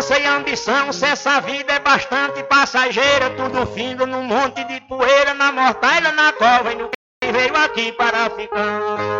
Ganância e ambição, se essa vida é bastante passageira, tudo findo num monte de poeira, na mortalha, na cova e no que veio aqui para ficar.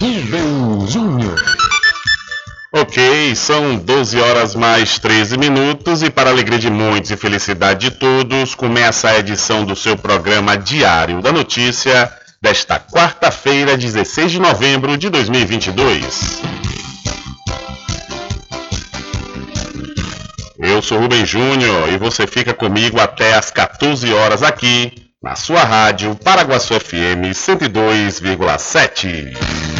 Rubem Júnior. Ok, são 12 horas mais 13 minutos e para alegria de muitos e felicidade de todos, começa a edição do seu programa Diário da Notícia desta quarta-feira, 16 de novembro de 2022. Eu sou Rubem Júnior e você fica comigo até às 14 horas aqui na sua rádio Paraguaçu FM 102,7.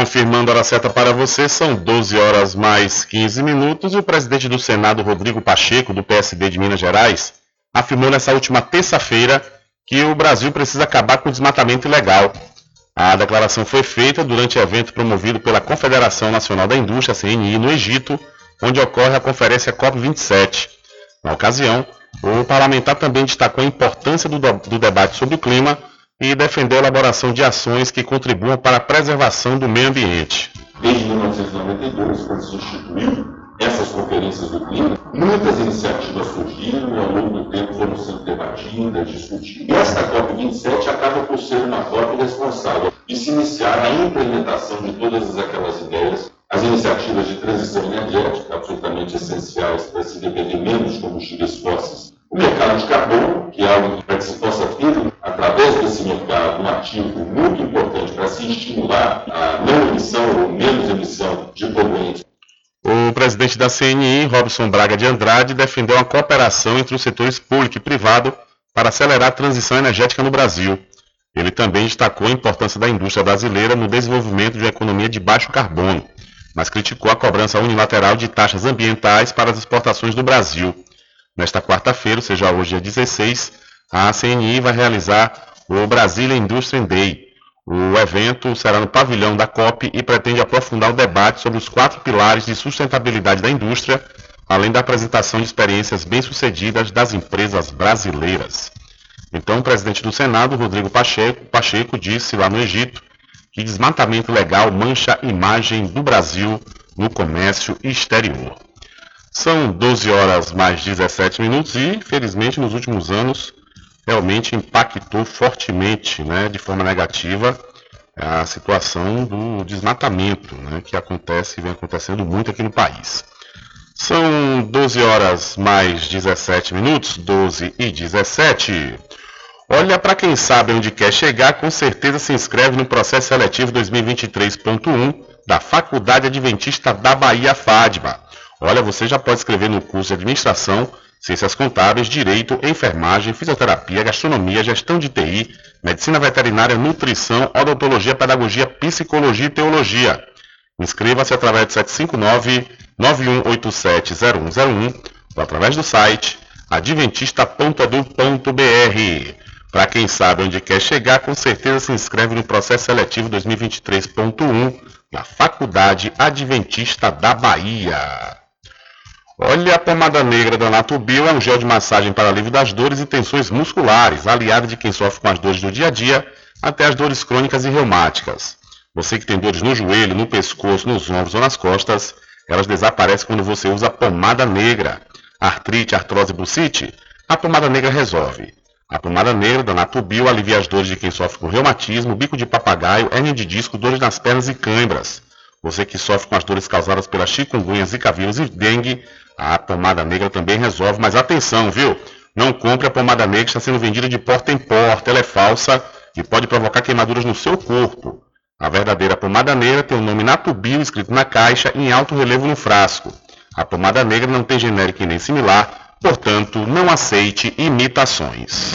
Confirmando a hora certa para você, são 12 horas mais 15 minutos e o presidente do Senado, Rodrigo Pacheco, do PSD de Minas Gerais, afirmou nessa última terça-feira que o Brasil precisa acabar com o desmatamento ilegal. A declaração foi feita durante evento promovido pela Confederação Nacional da Indústria, CNI, no Egito, onde ocorre a conferência COP27. Na ocasião, o parlamentar também destacou a importância do, do debate sobre o clima e defendeu a elaboração de ações que contribuam para a preservação do meio ambiente. Desde 1992, quando se instituiu essas conferências do clima, muitas iniciativas surgiram e ao longo do tempo foram sendo debatidas, discutidas. E esta COP27 acaba por ser uma COP responsável e se iniciar a implementação de todas aquelas ideias, as iniciativas de transição energética absolutamente essenciais para se depender menos de combustíveis fósseis o mercado de carbono, que é algo que possa ter, através desse mercado, um ativo muito importante para se estimular a não emissão ou menos emissão de poluentes. O presidente da CNI, Robson Braga de Andrade, defendeu a cooperação entre os setores público e privado para acelerar a transição energética no Brasil. Ele também destacou a importância da indústria brasileira no desenvolvimento de uma economia de baixo carbono, mas criticou a cobrança unilateral de taxas ambientais para as exportações do Brasil. Nesta quarta-feira, ou seja, hoje é 16, a CNI vai realizar o Brasília Industry Day. O evento será no pavilhão da COP e pretende aprofundar o debate sobre os quatro pilares de sustentabilidade da indústria, além da apresentação de experiências bem-sucedidas das empresas brasileiras. Então, o presidente do Senado, Rodrigo Pacheco, Pacheco, disse lá no Egito que desmatamento legal mancha a imagem do Brasil no comércio exterior. São 12 horas mais 17 minutos e, infelizmente, nos últimos anos, realmente impactou fortemente, né, de forma negativa, a situação do desmatamento, né, que acontece e vem acontecendo muito aqui no país. São 12 horas mais 17 minutos, 12 e 17. Olha, para quem sabe onde quer chegar, com certeza se inscreve no processo seletivo 2023.1 da Faculdade Adventista da Bahia FADBA. Olha, você já pode escrever no curso de Administração, Ciências Contábeis, Direito, Enfermagem, Fisioterapia, Gastronomia, Gestão de TI, Medicina Veterinária, Nutrição, Odontologia, Pedagogia, Psicologia e Teologia. Inscreva-se através de 759-9187-0101 ou através do site adventista.edu.br. Para quem sabe onde quer chegar, com certeza se inscreve no processo seletivo 2023.1 na Faculdade Adventista da Bahia. Olha, a pomada negra da Natubio é um gel de massagem para alívio das dores e tensões musculares, aliada de quem sofre com as dores do dia a dia, até as dores crônicas e reumáticas. Você que tem dores no joelho, no pescoço, nos ombros ou nas costas, elas desaparecem quando você usa pomada negra. Artrite, artrose bucite, a pomada negra resolve. A pomada negra da Natubio alivia as dores de quem sofre com reumatismo, bico de papagaio, hernia de disco, dores nas pernas e cãibras. Você que sofre com as dores causadas pela chikungunya, zika vírus e dengue, a pomada negra também resolve, mas atenção, viu? Não compre a pomada negra, está sendo vendida de porta em porta, ela é falsa e pode provocar queimaduras no seu corpo. A verdadeira pomada negra tem o nome Natubio escrito na caixa em alto relevo no frasco. A pomada negra não tem genérico nem similar, portanto, não aceite imitações.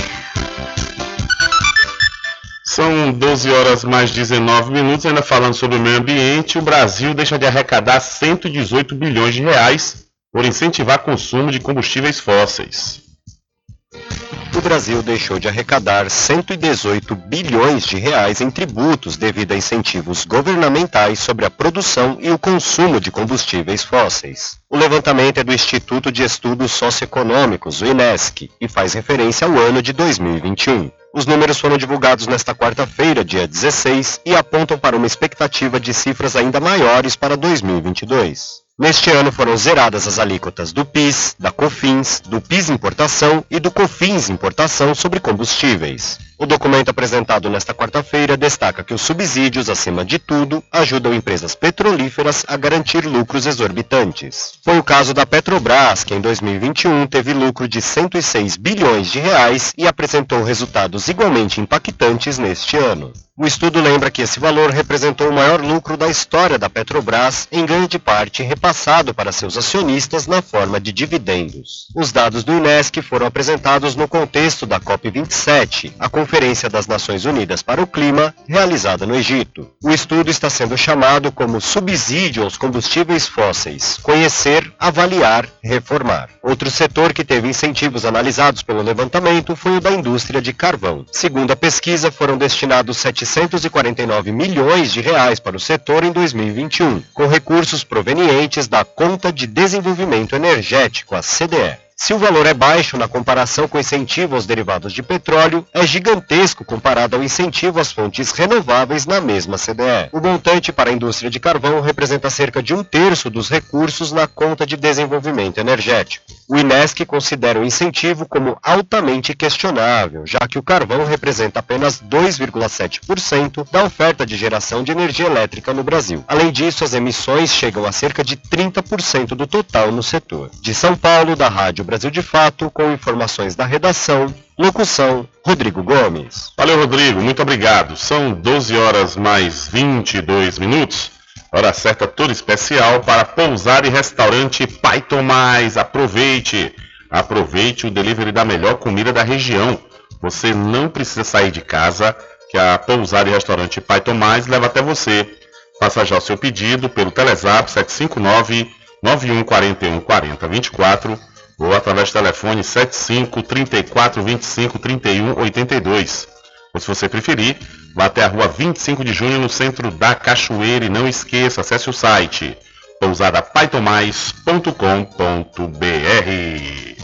São 12 horas mais 19 minutos, ainda falando sobre o meio ambiente, o Brasil deixa de arrecadar 118 bilhões de reais por incentivar consumo de combustíveis fósseis. O Brasil deixou de arrecadar 118 bilhões de reais em tributos devido a incentivos governamentais sobre a produção e o consumo de combustíveis fósseis. O levantamento é do Instituto de Estudos Socioeconômicos, o INESC, e faz referência ao ano de 2021. Os números foram divulgados nesta quarta-feira, dia 16, e apontam para uma expectativa de cifras ainda maiores para 2022. Neste ano foram zeradas as alíquotas do PIS, da COFINS, do PIS Importação e do COFINS Importação sobre combustíveis. O documento apresentado nesta quarta-feira destaca que os subsídios, acima de tudo, ajudam empresas petrolíferas a garantir lucros exorbitantes. Foi o caso da Petrobras, que em 2021 teve lucro de 106 bilhões de reais e apresentou resultados igualmente impactantes neste ano. O estudo lembra que esse valor representou o maior lucro da história da Petrobras, em grande parte repassado para seus acionistas na forma de dividendos. Os dados do INESC foram apresentados no contexto da COP27, a Conferência das Nações Unidas para o Clima, realizada no Egito. O estudo está sendo chamado como Subsídio aos Combustíveis Fósseis Conhecer, Avaliar, Reformar. Outro setor que teve incentivos analisados pelo levantamento foi o da indústria de carvão. Segundo a pesquisa, foram destinados 749 milhões de reais para o setor em 2021, com recursos provenientes da Conta de Desenvolvimento Energético, a CDE. Se o valor é baixo na comparação com o incentivo aos derivados de petróleo, é gigantesco comparado ao incentivo às fontes renováveis na mesma CDE. O montante para a indústria de carvão representa cerca de um terço dos recursos na conta de desenvolvimento energético. O INESC considera o incentivo como altamente questionável, já que o carvão representa apenas 2,7% da oferta de geração de energia elétrica no Brasil. Além disso, as emissões chegam a cerca de 30% do total no setor. De São Paulo, da Rádio Brasil de Fato, com informações da redação, locução Rodrigo Gomes. Valeu, Rodrigo, muito obrigado. São 12 horas mais 22 minutos. Hora certa toda especial para pousar e restaurante Pai Tomás. Aproveite! Aproveite o delivery da melhor comida da região. Você não precisa sair de casa, que a pousar e restaurante Pai Tomás leva até você. Faça já o seu pedido pelo Telezap 759 9141 4024 ou através do telefone 75 34 25 31 82. Ou se você preferir, vá até a rua 25 de junho no centro da Cachoeira e não esqueça, acesse o site pousadapaitomais.com.br.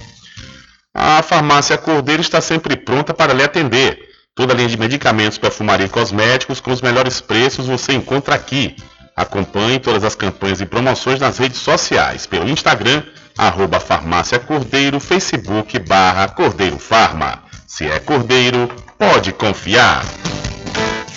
A farmácia Cordeiro está sempre pronta para lhe atender. Toda a linha de medicamentos, perfumaria e cosméticos com os melhores preços você encontra aqui. Acompanhe todas as campanhas e promoções nas redes sociais, pelo Instagram, arroba farmácia Cordeiro, Facebook barra Cordeiro Farma. Se é Cordeiro, pode confiar.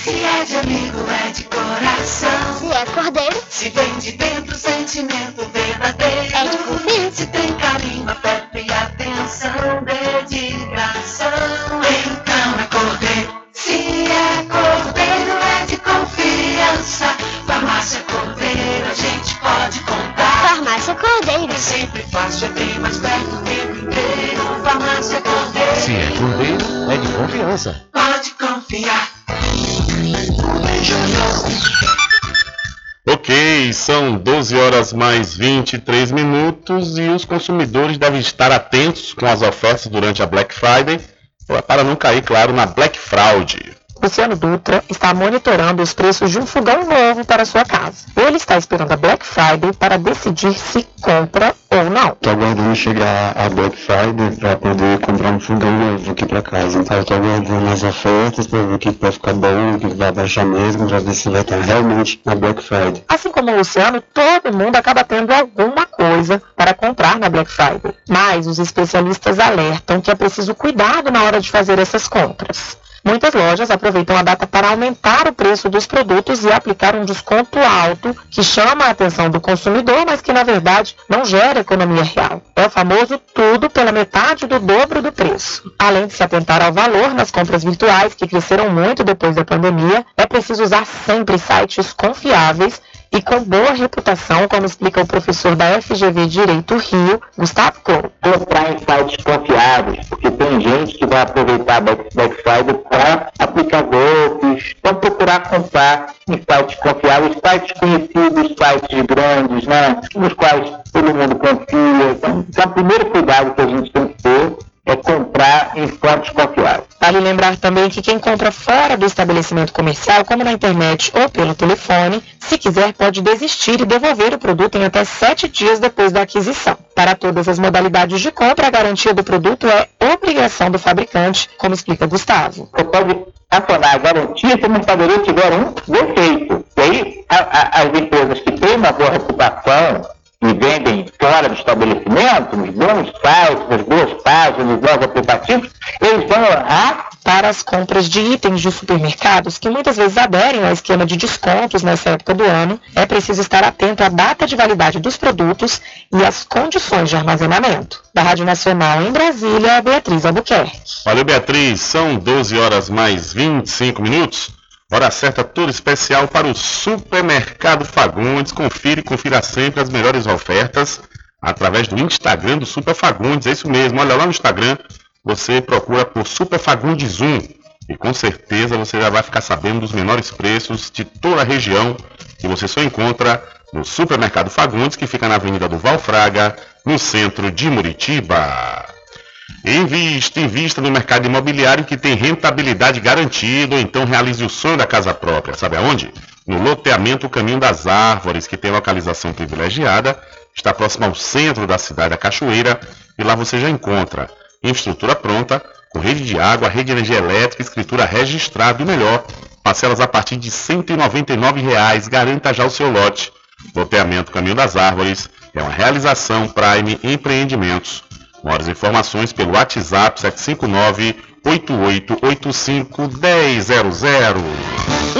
Se é de amigo, é de coração. Se é cordeiro, Se vem de dentro, sentimento verdadeiro. É de confiança. Se tem carinho, afeto e atenção, dedicação. Então é cordeiro. Se é cordeiro, é de confiança. Farmácia Cordeiro, a gente pode contar. farmácia cordeiro. É sempre fácil, é bem mais perto o tempo inteiro. Farmácia Cordeiro. Se é cordeiro, é de confiança. Pode confiar. Ok, são 12 horas mais 23 minutos e os consumidores devem estar atentos com as ofertas durante a Black Friday para não cair, claro, na Black Fraud. Luciano Dutra está monitorando os preços de um fogão novo para sua casa. Ele está esperando a Black Friday para decidir se compra ou não. Tô aguardando chegar a Black Friday para poder comprar um fogão novo aqui para casa. Então tô aguardando as ofertas para ver o que vai ficar bom, o que vai baixar mesmo, para ver se vai estar realmente na Black Friday. Assim como o Luciano, todo mundo acaba tendo alguma coisa para comprar na Black Friday. Mas os especialistas alertam que é preciso cuidado na hora de fazer essas compras. Muitas lojas aproveitam a data para aumentar o preço dos produtos e aplicar um desconto alto que chama a atenção do consumidor, mas que na verdade não gera economia real. É o famoso tudo pela metade do dobro do preço. Além de se atentar ao valor nas compras virtuais, que cresceram muito depois da pandemia, é preciso usar sempre sites confiáveis e com boa reputação, como explica o professor da FGV Direito Rio, Gustavo Coro. Comprar em sites confiáveis, porque tem gente que vai aproveitar Black Friday para aplicar golpes, então procurar comprar em sites confiáveis, sites conhecidos, sites grandes, né, nos quais todo mundo confia. Então, então o primeiro cuidado que a gente tem que ter é comprar em fontes confiáveis. Vale lembrar também que quem compra fora do estabelecimento comercial, como na internet ou pelo telefone, se quiser pode desistir e devolver o produto em até sete dias depois da aquisição. Para todas as modalidades de compra, a garantia do produto é obrigação do fabricante, como explica Gustavo. Você pode acionar a garantia se a mercadoria tiver um defeito. E aí, a, a, as empresas que têm uma boa reputação, e vendem fora do estabelecimento, nos bons sites, nas boas páginas, nos bons aplicativos, eles vão honrar para as compras de itens de supermercados que muitas vezes aderem ao esquema de descontos nessa época do ano, é preciso estar atento à data de validade dos produtos e às condições de armazenamento. Da Rádio Nacional em Brasília, Beatriz Albuquerque. Valeu, Beatriz. São 12 horas mais 25 minutos. Hora certa toda especial para o Supermercado Fagundes. Confira e confira sempre as melhores ofertas através do Instagram do Super Fagundes. É isso mesmo. Olha lá no Instagram, você procura por Super Fagundes 1 e com certeza você já vai ficar sabendo dos menores preços de toda a região que você só encontra no Supermercado Fagundes, que fica na Avenida do Valfraga, no centro de Muritiba. Invista, invista no mercado imobiliário que tem rentabilidade garantida, ou então realize o sonho da casa própria. Sabe aonde? No loteamento Caminho das Árvores, que tem localização privilegiada, está próximo ao centro da cidade da Cachoeira, e lá você já encontra infraestrutura pronta, com rede de água, rede de energia elétrica, escritura registrada e melhor, parcelas a partir de 199 reais, garanta já o seu lote. Loteamento Caminho das Árvores é uma realização Prime Empreendimentos. Maiores informações pelo WhatsApp 759 8885 1000.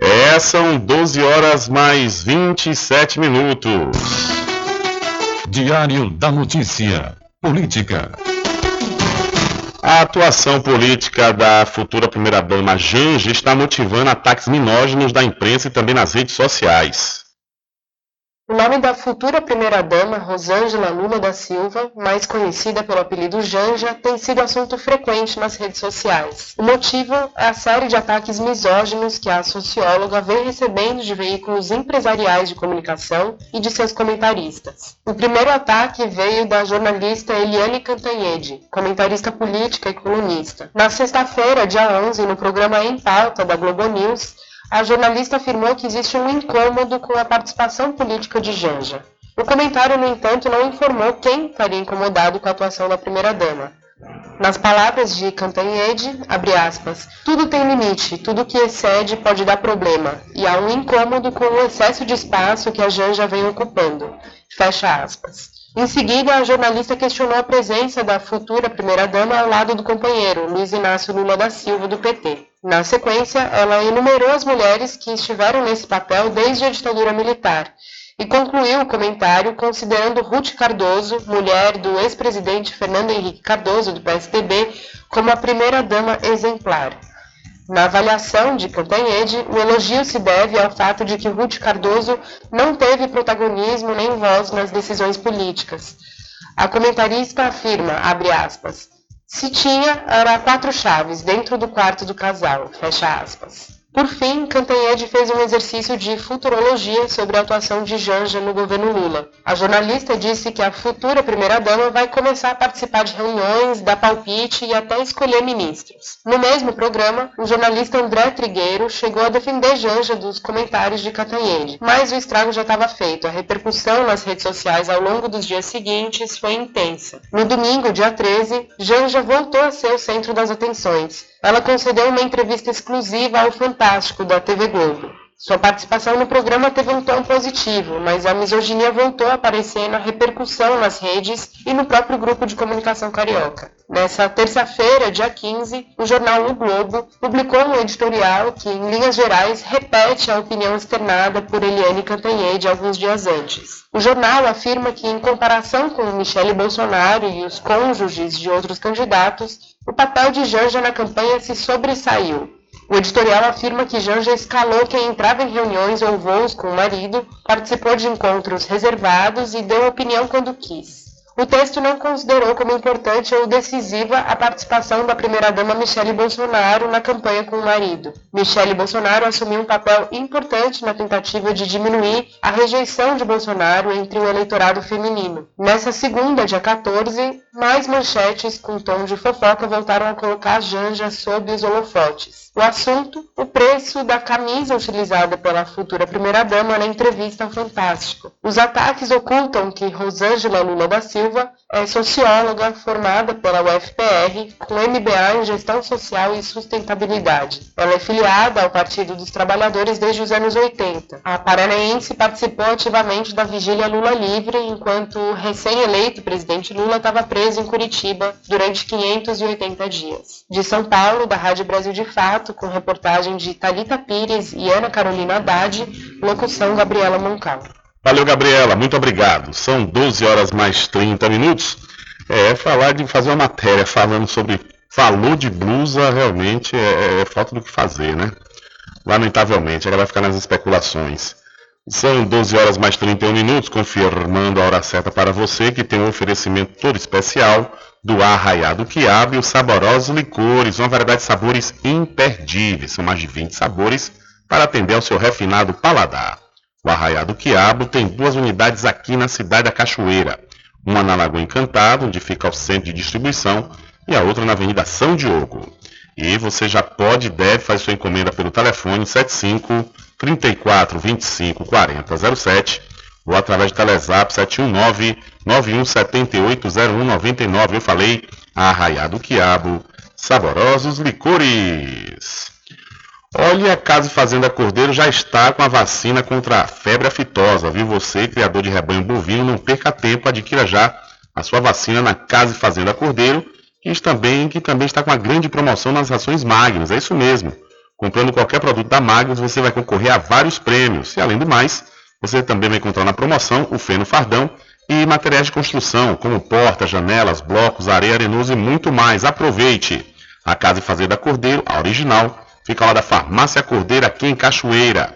É, são 12 horas mais 27 minutos. Diário da Notícia. Política. A atuação política da futura primeira-dama Janja está motivando ataques minóginos da imprensa e também nas redes sociais. O nome da futura primeira-dama, Rosângela Lula da Silva, mais conhecida pelo apelido Janja, tem sido assunto frequente nas redes sociais. O motivo é a série de ataques misóginos que a socióloga vem recebendo de veículos empresariais de comunicação e de seus comentaristas. O primeiro ataque veio da jornalista Eliane Cantanhede, comentarista política e colunista. Na sexta-feira, dia 11, no programa Em Pauta da Globo News, a jornalista afirmou que existe um incômodo com a participação política de Janja. O comentário, no entanto, não informou quem estaria incomodado com a atuação da primeira-dama. Nas palavras de Cantanhede, abre aspas, tudo tem limite, tudo que excede pode dar problema, e há um incômodo com o excesso de espaço que a Janja vem ocupando. Fecha aspas. Em seguida, a jornalista questionou a presença da futura primeira-dama ao lado do companheiro, Luiz Inácio Lula da Silva, do PT. Na sequência, ela enumerou as mulheres que estiveram nesse papel desde a ditadura militar e concluiu o comentário considerando Ruth Cardoso, mulher do ex-presidente Fernando Henrique Cardoso, do PSDB, como a primeira-dama exemplar. Na avaliação de Cantanhede, o elogio se deve ao fato de que Ruth Cardoso não teve protagonismo nem voz nas decisões políticas. A comentarista afirma, abre aspas, se tinha, era quatro chaves dentro do quarto do casal, fecha aspas. Por fim, Cantanhede fez um exercício de futurologia sobre a atuação de Janja no governo Lula. A jornalista disse que a futura primeira-dama vai começar a participar de reuniões, dar palpite e até escolher ministros. No mesmo programa, o jornalista André Trigueiro chegou a defender Janja dos comentários de Cantanhede, mas o estrago já estava feito. A repercussão nas redes sociais ao longo dos dias seguintes foi intensa. No domingo, dia 13, Janja voltou a ser o centro das atenções. Ela concedeu uma entrevista exclusiva ao Fantástico da TV Globo. Sua participação no programa teve um tom positivo, mas a misoginia voltou a aparecer na repercussão nas redes e no próprio grupo de comunicação carioca. Nessa terça-feira, dia 15, o jornal O Globo publicou um editorial que, em linhas gerais, repete a opinião externada por Eliane Cantanhede alguns dias antes. O jornal afirma que, em comparação com Michele Bolsonaro e os cônjuges de outros candidatos, o papel de Janja na campanha se sobressaiu. O editorial afirma que Janja escalou quem entrava em reuniões ou voos com o marido, participou de encontros reservados e deu opinião quando quis. O texto não considerou como importante ou decisiva a participação da primeira-dama Michele Bolsonaro na campanha com o marido. Michele Bolsonaro assumiu um papel importante na tentativa de diminuir a rejeição de Bolsonaro entre o eleitorado feminino. Nessa segunda, dia 14, mais manchetes com tom de fofoca voltaram a colocar a Janja sob os holofotes. O assunto, o preço da camisa utilizada pela futura primeira-dama na entrevista ao Fantástico. Os ataques ocultam que Rosângela Lula da Silva é socióloga formada pela UFPR com MBA em Gestão Social e Sustentabilidade. Ela é filiada ao Partido dos Trabalhadores desde os anos 80. A paranaense participou ativamente da vigília Lula livre, enquanto o recém-eleito presidente Lula estava preso em Curitiba durante 580 dias. De São Paulo, da Rádio Brasil de Fato, com reportagem de Talita Pires e Ana Carolina Haddad, locução Gabriela Moncal. Valeu, Gabriela, muito obrigado. São 12 horas mais 30 minutos. É, falar de fazer uma matéria falando sobre falou de blusa, realmente é, é falta do que fazer, né? Lamentavelmente, ela vai ficar nas especulações. São 12 horas mais 31 minutos, confirmando a hora certa para você, que tem um oferecimento todo especial do Arraiado Quiabo e os saborosos licores, uma variedade de sabores imperdíveis. São mais de 20 sabores para atender ao seu refinado paladar. O Arraiado Quiabo tem duas unidades aqui na cidade da Cachoeira. Uma na Lagoa Encantada, onde fica o centro de distribuição, e a outra na Avenida São Diogo. E você já pode e deve fazer sua encomenda pelo telefone 75 34 25 40 07 ou através do Telezap 719 9178 0199. Eu falei Arraiado Quiabo, saborosos licores. Olha, a Casa Fazenda Cordeiro já está com a vacina contra a febre aftosa, viu? Você, criador de rebanho bovino, não perca tempo, adquira já a sua vacina na Casa Fazenda Cordeiro, que também, que também está com uma grande promoção nas rações Magnus, é isso mesmo. Comprando qualquer produto da Magnus, você vai concorrer a vários prêmios. E além do mais, você também vai encontrar na promoção o feno fardão e materiais de construção, como portas, janelas, blocos, areia arenosa e muito mais. Aproveite! A Casa e Fazenda Cordeiro, a original, fica lá da Farmácia Cordeiro, aqui em Cachoeira.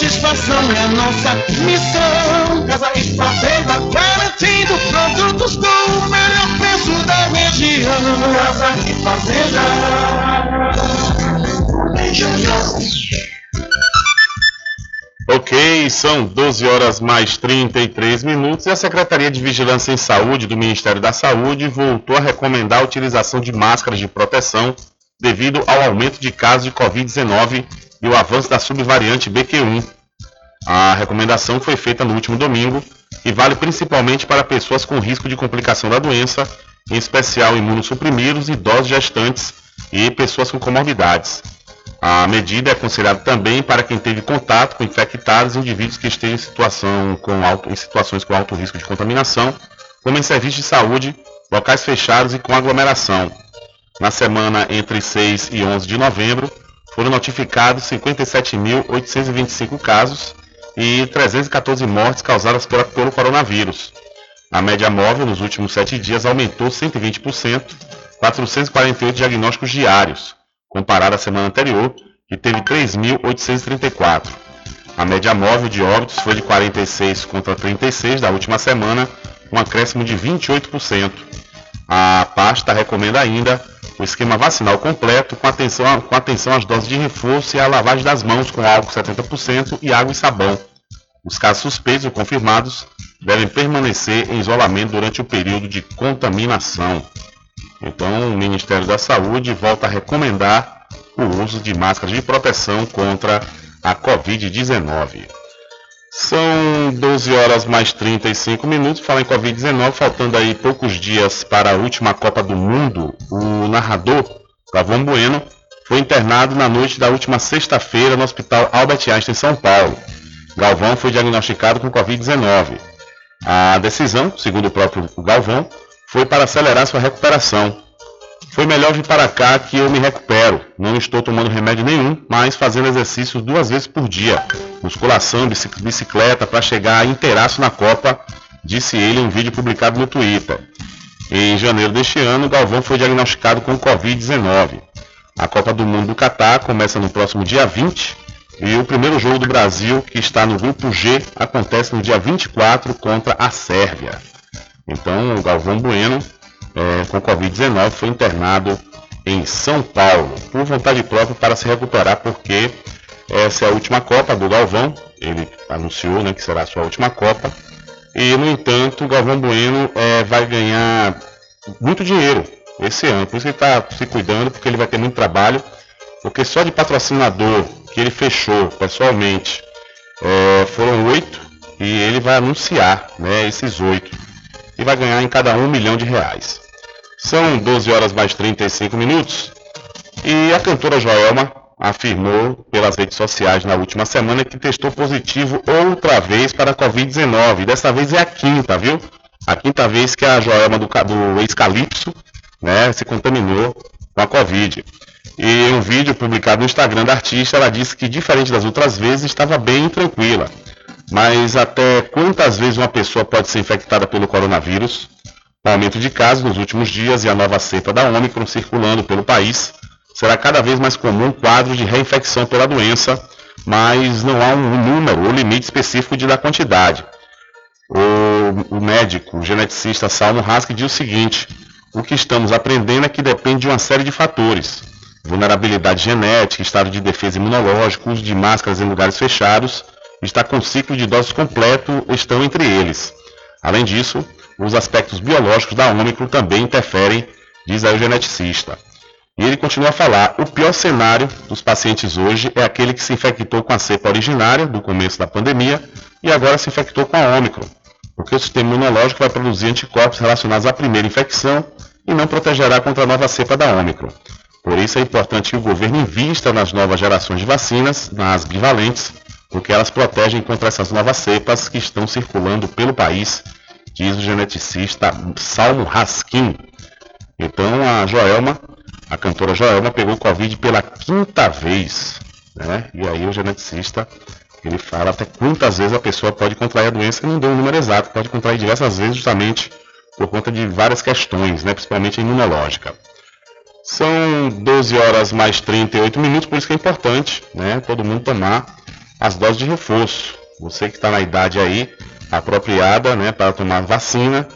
satisfação é a nossa missão. Casa e Fazenda, garantindo produtos com o melhor preço da região. Casa e Fazenda. Ok, são 12 horas mais 33 minutos e a Secretaria de Vigilância em Saúde do Ministério da Saúde voltou a recomendar a utilização de máscaras de proteção devido ao aumento de casos de Covid-19 e o avanço da subvariante BQ1. A recomendação foi feita no último domingo e vale principalmente para pessoas com risco de complicação da doença, em especial imunossuprimidos, idosos gestantes e pessoas com comorbidades. A medida é aconselhada também para quem teve contato com infectados e indivíduos que estejam em, situação com alto, em situações com alto risco de contaminação, como em serviços de saúde, locais fechados e com aglomeração. Na semana entre 6 e 11 de novembro, foram notificados 57.825 casos e 314 mortes causadas pela, pelo coronavírus. A média móvel nos últimos sete dias aumentou 120%, 448 diagnósticos diários, comparado à semana anterior, que teve 3.834. A média móvel de óbitos foi de 46 contra 36 da última semana, um acréscimo de 28%. A pasta recomenda ainda o esquema vacinal completo, com atenção, com atenção às doses de reforço e à lavagem das mãos com álcool 70% e água e sabão. Os casos suspeitos ou confirmados devem permanecer em isolamento durante o período de contaminação. Então, o Ministério da Saúde volta a recomendar o uso de máscaras de proteção contra a Covid-19. São 12 horas mais 35 minutos. Fala em Covid-19, faltando aí poucos dias para a última Copa do Mundo. O narrador, Galvão Bueno, foi internado na noite da última sexta-feira no Hospital Albert Einstein, em São Paulo. Galvão foi diagnosticado com Covid-19. A decisão, segundo o próprio Galvão, foi para acelerar sua recuperação. Foi melhor vir para cá que eu me recupero. Não estou tomando remédio nenhum, mas fazendo exercícios duas vezes por dia. Musculação, bicicleta, para chegar inteiraço na Copa, disse ele em um vídeo publicado no Twitter. Em janeiro deste ano, Galvão foi diagnosticado com Covid-19. A Copa do Mundo do Catar começa no próximo dia 20 e o primeiro jogo do Brasil, que está no grupo G, acontece no dia 24 contra a Sérvia. Então, o Galvão Bueno é, com Covid-19 foi internado em São Paulo, por vontade própria para se recuperar, porque essa é a última Copa do Galvão. Ele anunciou né, que será a sua última Copa. E, no entanto, o Galvão Bueno é, vai ganhar muito dinheiro esse ano. Por isso ele está se cuidando, porque ele vai ter muito trabalho. Porque só de patrocinador que ele fechou pessoalmente é, foram oito e ele vai anunciar né, esses oito e vai ganhar em cada um, um milhão de reais. São 12 horas mais 35 minutos e a cantora Joelma afirmou pelas redes sociais na última semana que testou positivo outra vez para a Covid-19. Dessa vez é a quinta, viu? A quinta vez que a Joelma do, do ex-Calypso né, se contaminou com a Covid. E um vídeo publicado no Instagram da artista, ela disse que, diferente das outras vezes, estava bem tranquila. Mas até quantas vezes uma pessoa pode ser infectada pelo coronavírus? O aumento de casos nos últimos dias e a nova cepa da Omicron circulando pelo país, será cada vez mais comum o quadro de reinfecção pela doença, mas não há um número ou limite específico de da quantidade. O, o médico, o geneticista Salmo Hask diz o seguinte: o que estamos aprendendo é que depende de uma série de fatores. Vulnerabilidade genética, estado de defesa imunológico, uso de máscaras em lugares fechados, estar com ciclo de doses completo estão entre eles. Além disso, os aspectos biológicos da Ômicron também interferem, diz aí o geneticista. E ele continua a falar: o pior cenário dos pacientes hoje é aquele que se infectou com a cepa originária do começo da pandemia e agora se infectou com a Ômicron, porque o sistema imunológico vai produzir anticorpos relacionados à primeira infecção e não protegerá contra a nova cepa da Ômicron. Por isso é importante que o governo invista nas novas gerações de vacinas, nas bivalentes, porque elas protegem contra essas novas cepas que estão circulando pelo país, diz o geneticista Salmo Raskin. Então a Joelma, a cantora Joelma, pegou Covid pela quinta vez. Né? E aí o geneticista ele fala até quantas vezes a pessoa pode contrair a doença não deu um número exato, pode contrair diversas vezes justamente por conta de várias questões, né? principalmente imunológica. São 12 horas mais 38 minutos, por isso que é importante né? todo mundo tomar as doses de reforço. Você que está na idade aí apropriada né, para tomar vacina,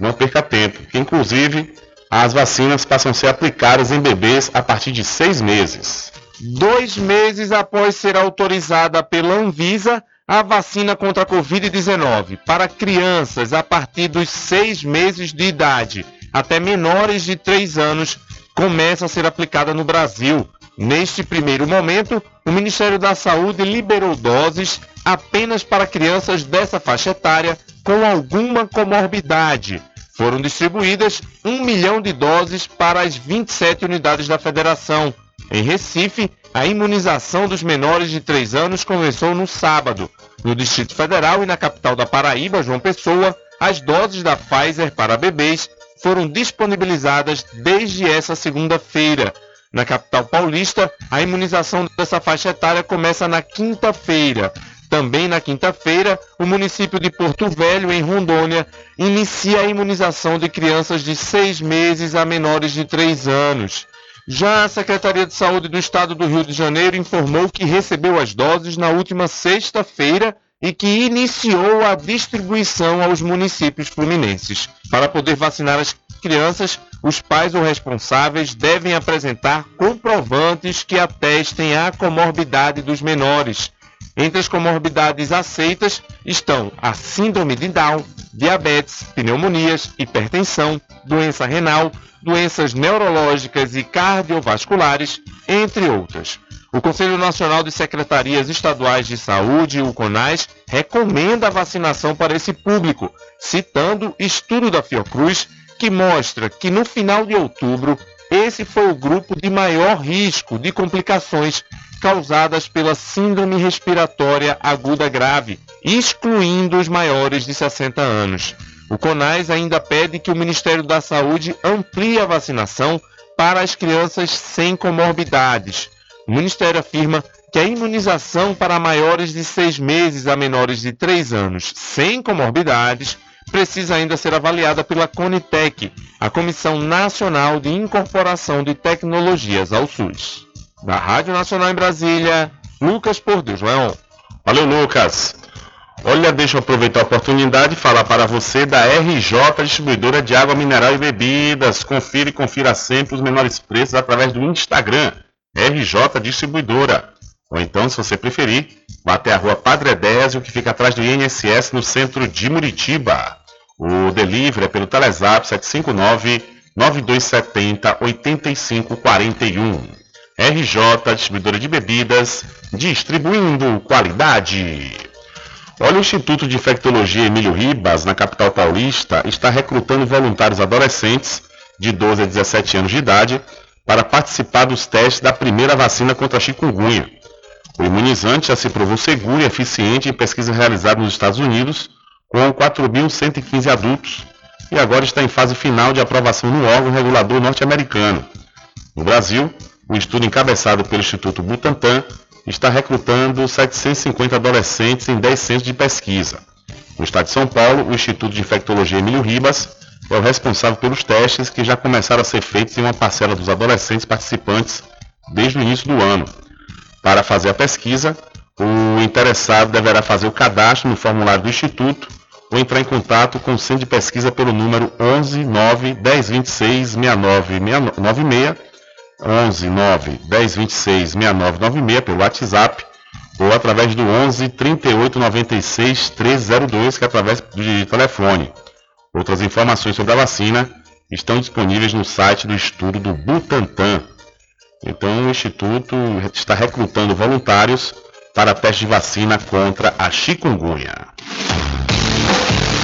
não perca tempo, que inclusive as vacinas passam a ser aplicadas em bebês a partir de seis meses. Dois meses após ser autorizada pela Anvisa, a vacina contra a Covid-19 para crianças a partir dos seis meses de idade até menores de três anos começa a ser aplicada no Brasil. Neste primeiro momento, o Ministério da Saúde liberou doses apenas para crianças dessa faixa etária com alguma comorbidade. Foram distribuídas um milhão de doses para as 27 unidades da federação. Em Recife, a imunização dos menores de 3 anos começou no sábado. No Distrito Federal e na capital da Paraíba, João Pessoa, as doses da Pfizer para bebês foram disponibilizadas desde essa segunda-feira. Na capital paulista, a imunização dessa faixa etária começa na quinta-feira. Também na quinta-feira, o município de Porto Velho, em Rondônia, inicia a imunização de crianças de seis meses a menores de três anos. Já a Secretaria de Saúde do Estado do Rio de Janeiro informou que recebeu as doses na última sexta-feira e que iniciou a distribuição aos municípios fluminenses. Para poder vacinar as crianças, os pais ou responsáveis devem apresentar comprovantes que atestem a comorbidade dos menores. Entre as comorbidades aceitas estão a síndrome de Down, diabetes, pneumonias, hipertensão, doença renal, doenças neurológicas e cardiovasculares, entre outras. O Conselho Nacional de Secretarias Estaduais de Saúde, o CONAS, recomenda a vacinação para esse público, citando estudo da Fiocruz que mostra que no final de outubro esse foi o grupo de maior risco de complicações causadas pela síndrome respiratória aguda grave, excluindo os maiores de 60 anos. O CONAS ainda pede que o Ministério da Saúde amplie a vacinação para as crianças sem comorbidades. O Ministério afirma que a imunização para maiores de seis meses a menores de três anos sem comorbidades precisa ainda ser avaliada pela Conitec, a Comissão Nacional de Incorporação de Tecnologias ao SUS. Da Rádio Nacional em Brasília, Lucas Por Deus Leão. Valeu, Lucas. Olha, deixa eu aproveitar a oportunidade e falar para você da RJ Distribuidora de Água Mineral e Bebidas. Confira e confira sempre os menores preços através do Instagram, RJ Distribuidora. Ou então, se você preferir, vá até a rua Padre Désio, que fica atrás do INSS, no centro de Muritiba. O delivery é pelo Telezap 759-9270-8541. RJ Distribuidora de Bebidas, distribuindo qualidade. Olha, o Instituto de Infectologia Emílio Ribas, na capital paulista, está recrutando voluntários adolescentes de 12 a 17 anos de idade para participar dos testes da primeira vacina contra a chikungunya. O imunizante já se provou seguro e eficiente em pesquisa realizada nos Estados Unidos, com 4.115 adultos, e agora está em fase final de aprovação no órgão regulador norte-americano. No Brasil, o estudo encabeçado pelo Instituto Butantan está recrutando 750 adolescentes em 10 centros de pesquisa. No estado de São Paulo, o Instituto de Infectologia Emílio Ribas é o responsável pelos testes que já começaram a ser feitos em uma parcela dos adolescentes participantes desde o início do ano. Para fazer a pesquisa, o interessado deverá fazer o cadastro no formulário do Instituto ou entrar em contato com o centro de pesquisa pelo número 11 9 10 26 69 96, 11 9 10 26 69 96 pelo WhatsApp ou através do 11 38 96 302, que é através de telefone. Outras informações sobre a vacina estão disponíveis no site do estudo do Butantan. Então, o Instituto está recrutando voluntários para teste de vacina contra a chikungunya.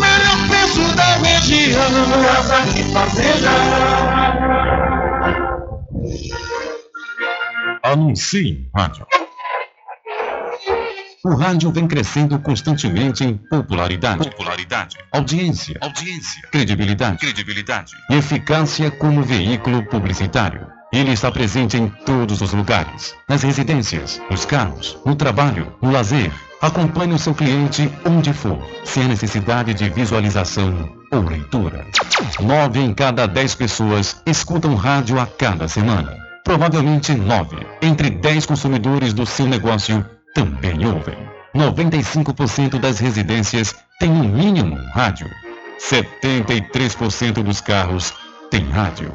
melhor preço da região. Casa e Fazenda. Anuncie rádio. O rádio vem crescendo constantemente em popularidade, popularidade, audiência, audiência, credibilidade, credibilidade e eficácia como veículo publicitário. Ele está presente em todos os lugares, nas residências, nos carros, no trabalho, no lazer. Acompanhe o seu cliente onde for, sem a necessidade de visualização ou leitura. Nove em cada dez pessoas escutam rádio a cada semana. Provavelmente nove entre dez consumidores do seu negócio também ouvem. 95% das residências têm no mínimo um rádio. 73% dos carros têm rádio.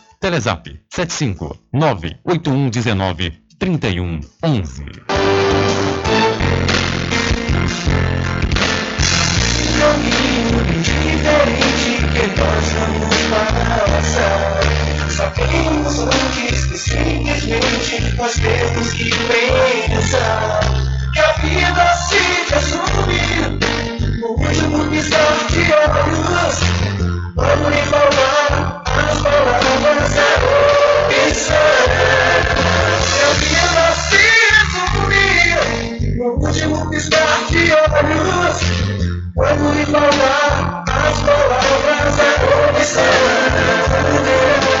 Telezap 75 98119 3111. caminho diferente que nós vamos passar. Sabemos antes que simplesmente nós temos que pensar que a vida se no último piscar de olhos. Quando lhe falar as palavras a vida se resume no último piscar de olhos. Quando lhe falar as palavras é opção.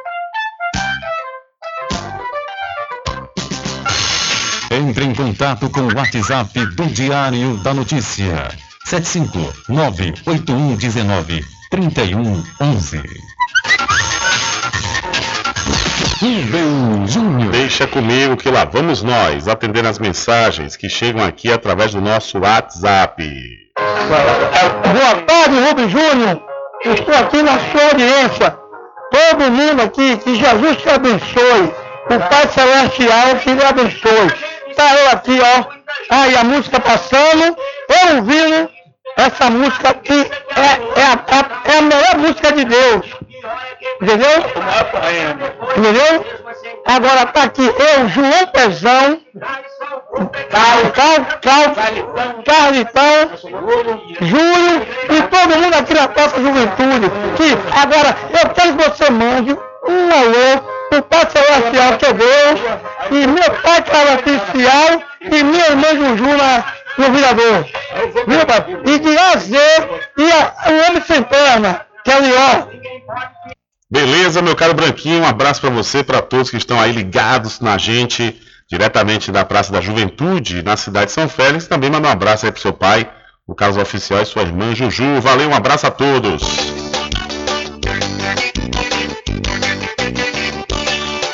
Entre em contato com o WhatsApp do Diário da Notícia. 759-8119-3111. Rubem Júnior. Deixa comigo que lá vamos nós atender as mensagens que chegam aqui através do nosso WhatsApp. Boa tarde, Rubem Júnior. Estou aqui na sua audiência. Todo mundo aqui, que Jesus te abençoe. O Pai Celestial te lhe abençoe. Está eu aqui, ó, aí a música passando, eu ouvindo essa música que é, é, a, é a melhor música de Deus. Entendeu? Entendeu? Agora tá aqui eu, João Pezão, Cal, Cal, Cal, Carlitão, Júlio e todo mundo aqui na Praça Juventude. Que agora eu quero que você mande um alô pro Pai Celestial que é Deus, e meu pai celestial e minha irmã Juju na, no virador. Viu, pai? E de A a Z, e a, o Homem Sem Perna, que é o Lió. Beleza, meu caro Branquinho, um abraço para você, para todos que estão aí ligados na gente, diretamente da Praça da Juventude, na cidade de São Félix. Também manda um abraço aí pro seu pai, o Carlos Oficial e sua irmã Juju. Valeu, um abraço a todos.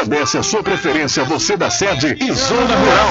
agradece a sua preferência, você da sede e zona rural.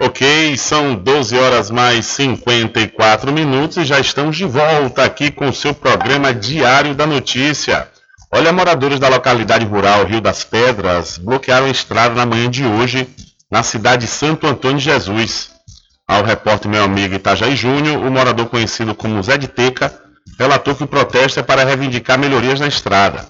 Ok, são 12 horas mais 54 minutos e já estamos de volta aqui com o seu programa Diário da Notícia. Olha, moradores da localidade rural Rio das Pedras bloquearam a estrada na manhã de hoje na cidade de Santo Antônio de Jesus. Ao repórter meu amigo Itajaí Júnior, o morador conhecido como Zé de Teca relatou que o protesto é para reivindicar melhorias na estrada.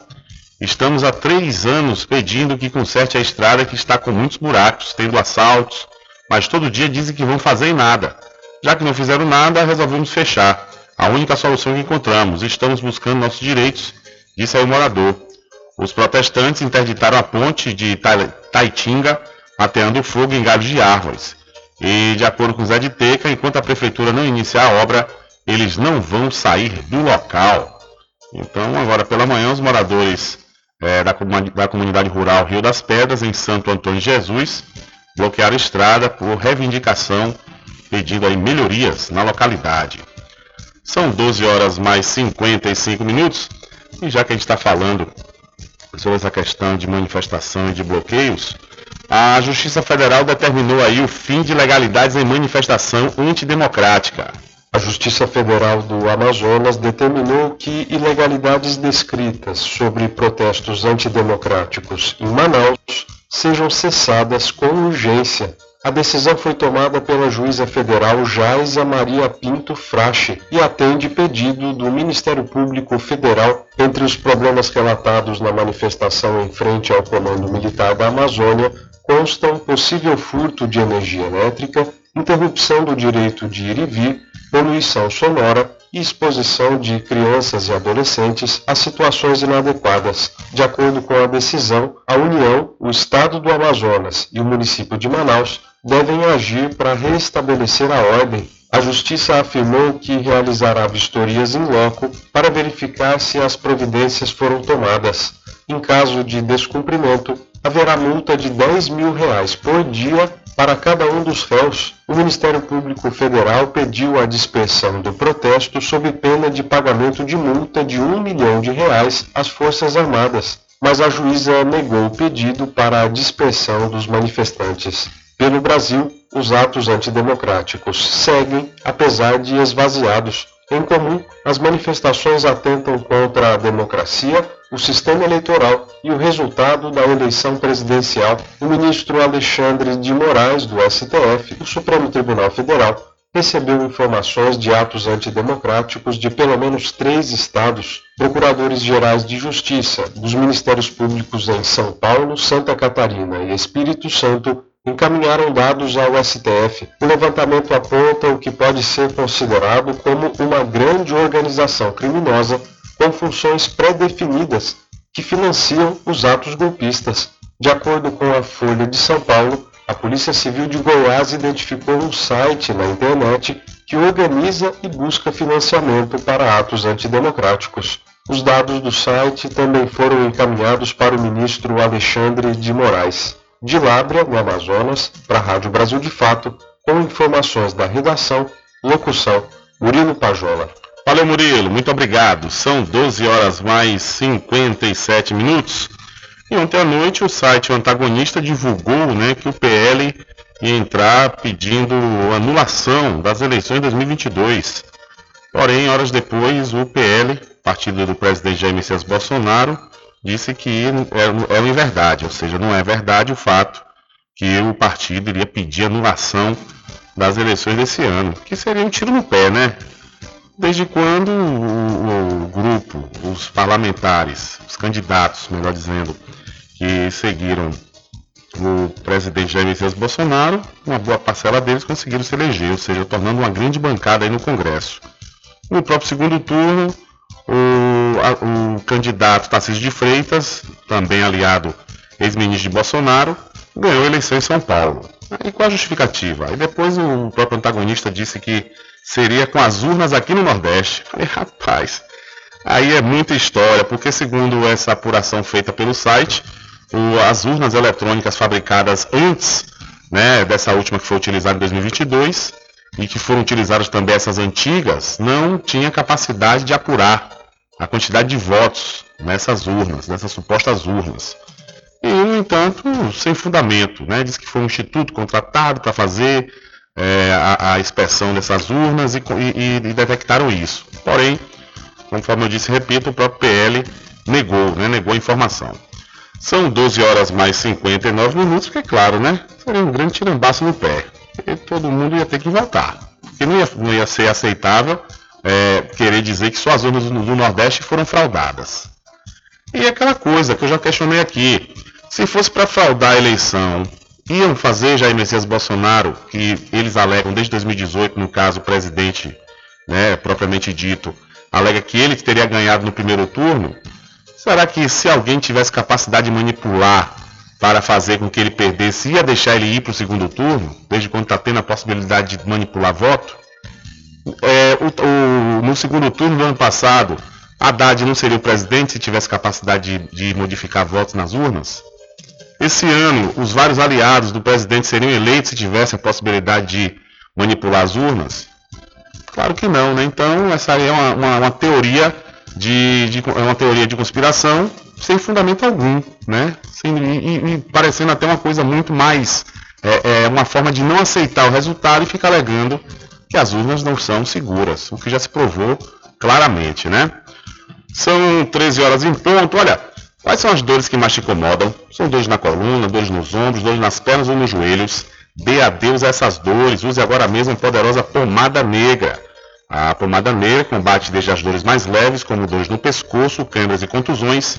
Estamos há três anos pedindo que conserte a estrada que está com muitos buracos, tendo assaltos, mas todo dia dizem que vão fazer nada. Já que não fizeram nada, resolvemos fechar. A única solução que encontramos. Estamos buscando nossos direitos, disse o morador. Os protestantes interditaram a ponte de Taitinga, ateando fogo em galhos de árvores. E, de acordo com Zé de Teca, enquanto a prefeitura não iniciar a obra, eles não vão sair do local. Então, agora pela manhã, os moradores é, da, da comunidade rural Rio das Pedras, em Santo Antônio de Jesus, bloquearam a estrada por reivindicação, pedindo aí melhorias na localidade. São 12 horas mais 55 minutos, e já que a gente está falando sobre essa questão de manifestação e de bloqueios, a Justiça Federal determinou aí o fim de legalidades em manifestação antidemocrática. A Justiça Federal do Amazonas determinou que ilegalidades descritas sobre protestos antidemocráticos em Manaus sejam cessadas com urgência. A decisão foi tomada pela juíza federal Jaisa Maria Pinto Frache e atende pedido do Ministério Público Federal. Entre os problemas relatados na manifestação em frente ao Comando Militar da Amazônia constam possível furto de energia elétrica, interrupção do direito de ir e vir, poluição sonora e exposição de crianças e adolescentes a situações inadequadas. De acordo com a decisão, a União, o Estado do Amazonas e o município de Manaus devem agir para restabelecer a ordem. A Justiça afirmou que realizará vistorias em loco para verificar se as providências foram tomadas. Em caso de descumprimento, haverá multa de 10 mil reais por dia para cada um dos réus, o Ministério Público Federal pediu a dispersão do protesto sob pena de pagamento de multa de um milhão de reais às Forças Armadas, mas a juíza negou o pedido para a dispersão dos manifestantes. Pelo Brasil, os atos antidemocráticos seguem, apesar de esvaziados. Em comum, as manifestações atentam contra a democracia, o sistema eleitoral e o resultado da eleição presidencial. O ministro Alexandre de Moraes, do STF, do Supremo Tribunal Federal, recebeu informações de atos antidemocráticos de pelo menos três estados. Procuradores gerais de justiça dos Ministérios Públicos em São Paulo, Santa Catarina e Espírito Santo encaminharam dados ao STF. O levantamento aponta o que pode ser considerado como uma grande organização criminosa com funções pré-definidas que financiam os atos golpistas. De acordo com a Folha de São Paulo, a Polícia Civil de Goiás identificou um site na internet que organiza e busca financiamento para atos antidemocráticos. Os dados do site também foram encaminhados para o ministro Alexandre de Moraes de Lábrea, no Amazonas, para a Rádio Brasil de Fato, com informações da redação, locução, Murilo Pajola. Valeu, Murilo, muito obrigado. São 12 horas mais 57 minutos. E ontem à noite o site o Antagonista divulgou né, que o PL ia entrar pedindo anulação das eleições de 2022. Porém, horas depois, o PL, partido do presidente Jair Messias Bolsonaro, disse que é, uma verdade, ou seja, não é verdade o fato que o partido iria pedir anulação das eleições desse ano, que seria um tiro no pé, né? Desde quando o, o grupo, os parlamentares, os candidatos, melhor dizendo, que seguiram o presidente Jair Messias Bolsonaro, uma boa parcela deles conseguiram se eleger, ou seja, tornando uma grande bancada aí no Congresso. No próprio segundo turno, o, a, o candidato Tarcísio de Freitas, também aliado ex-ministro de Bolsonaro, ganhou a eleição em São Paulo. E qual a justificativa? Aí depois o próprio antagonista disse que seria com as urnas aqui no Nordeste. Falei, rapaz, aí é muita história, porque segundo essa apuração feita pelo site, o, as urnas eletrônicas fabricadas antes né, dessa última que foi utilizada em 2022 e que foram utilizadas também essas antigas, não tinha capacidade de apurar a quantidade de votos nessas urnas, nessas supostas urnas. E, no entanto, sem fundamento, né? Diz que foi um instituto contratado para fazer é, a, a inspeção dessas urnas e, e, e detectaram isso. Porém, conforme eu disse, repito, o próprio PL negou, né, negou a informação. São 12 horas mais 59 minutos, porque, claro, né? Seria um grande tirambaço no pé. Todo mundo ia ter que votar. Porque não ia, não ia ser aceitável é, querer dizer que só as urnas do, do Nordeste foram fraudadas. E aquela coisa que eu já questionei aqui. Se fosse para fraudar a eleição, iam fazer Jair Messias Bolsonaro, que eles alegam desde 2018, no caso o presidente, né, propriamente dito, alega que ele teria ganhado no primeiro turno, Será que se alguém tivesse capacidade de manipular para fazer com que ele perdesse, ia deixar ele ir para o segundo turno, desde quando está tendo a possibilidade de manipular voto? É, o, o, no segundo turno do ano passado, Haddad não seria o presidente se tivesse capacidade de, de modificar votos nas urnas? Esse ano, os vários aliados do presidente seriam eleitos se tivessem a possibilidade de manipular as urnas? Claro que não, né? Então, essa é uma, uma, uma teoria de, de, é uma teoria de conspiração sem fundamento algum, né? Sem, e, e, parecendo até uma coisa muito mais é, é, uma forma de não aceitar o resultado e ficar alegando que as urnas não são seguras, o que já se provou claramente, né? São 13 horas em ponto. Olha, quais são as dores que mais te incomodam? São dores na coluna, dores nos ombros, dores nas pernas ou nos joelhos? Dê adeus a essas dores. Use agora mesmo a poderosa pomada negra. A pomada negra combate desde as dores mais leves, como dores no pescoço, câimbras e contusões,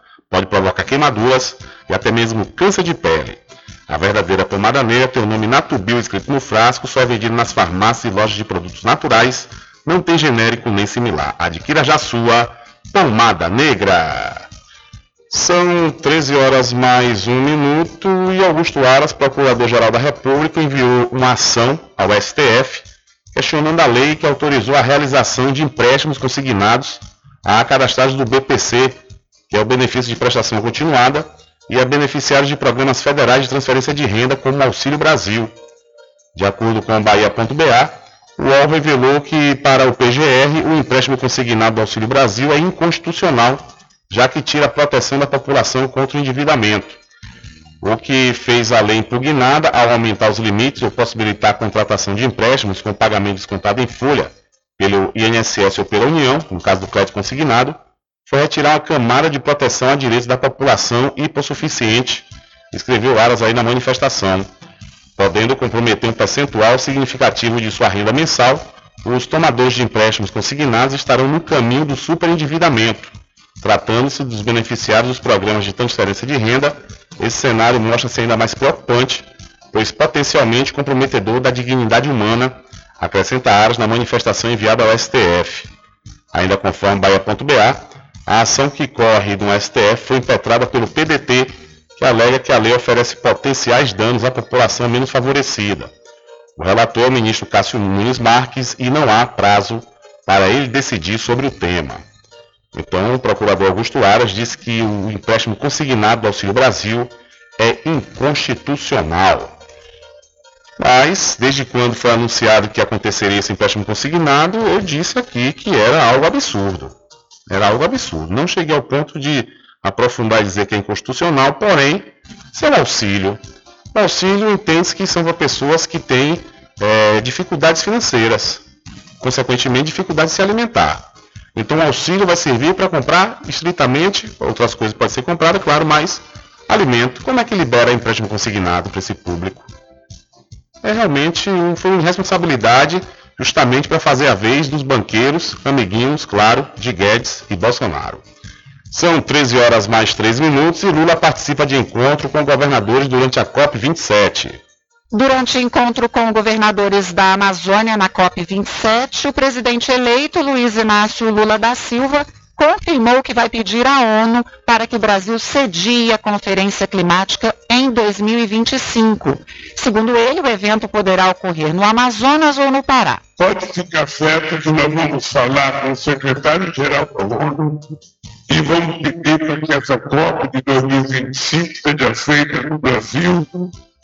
Pode provocar queimaduras e até mesmo câncer de pele. A verdadeira pomada negra tem o nome Natubio escrito no frasco, só é vendido nas farmácias e lojas de produtos naturais, não tem genérico nem similar. Adquira já sua pomada negra. São 13 horas mais um minuto e Augusto Aras, Procurador-Geral da República, enviou uma ação ao STF questionando a lei que autorizou a realização de empréstimos consignados a cadastrados do BPC que é o benefício de prestação continuada, e a beneficiários de programas federais de transferência de renda, como Auxílio Brasil. De acordo com o Bahia.ba, o UOL revelou que, para o PGR, o empréstimo consignado do Auxílio Brasil é inconstitucional, já que tira a proteção da população contra o endividamento. O que fez a lei impugnada ao aumentar os limites ou possibilitar a contratação de empréstimos com pagamento descontado em folha pelo INSS ou pela União, no caso do crédito consignado, foi retirar a camada de proteção a direitos da população hipossuficiente, escreveu Aras aí na manifestação. Podendo comprometer um percentual significativo de sua renda mensal, os tomadores de empréstimos consignados estarão no caminho do superendividamento. Tratando-se dos beneficiários dos programas de transferência de renda, esse cenário mostra-se ainda mais preocupante, pois potencialmente comprometedor da dignidade humana, acrescenta Aras na manifestação enviada ao STF. Ainda conforme Bahia.ba, a ação que corre no STF foi impetrada pelo PDT, que alega que a lei oferece potenciais danos à população menos favorecida. O relator é o ministro Cássio Nunes Marques e não há prazo para ele decidir sobre o tema. Então, o procurador Augusto Aras disse que o empréstimo consignado do Auxílio Brasil é inconstitucional. Mas, desde quando foi anunciado que aconteceria esse empréstimo consignado, eu disse aqui que era algo absurdo. Era algo absurdo. Não cheguei ao ponto de aprofundar e dizer que é inconstitucional, porém, seu auxílio. O auxílio entende que são para pessoas que têm é, dificuldades financeiras, consequentemente, dificuldade de se alimentar. Então, o auxílio vai servir para comprar estritamente, outras coisas podem ser compradas, claro, mas alimento. Como é que libera empréstimo consignado para esse público? É realmente foi uma responsabilidade justamente para fazer a vez dos banqueiros, amiguinhos, claro, de Guedes e Bolsonaro. São 13 horas mais 3 minutos e Lula participa de encontro com governadores durante a COP27. Durante encontro com governadores da Amazônia na COP27, o presidente eleito Luiz Inácio Lula da Silva confirmou que vai pedir à ONU para que o Brasil cedia a Conferência Climática em 2025. Segundo ele, o evento poderá ocorrer no Amazonas ou no Pará. Pode ficar certo que nós vamos falar com o secretário-geral da ONU e vamos pedir para que essa Copa de 2025 seja feita no Brasil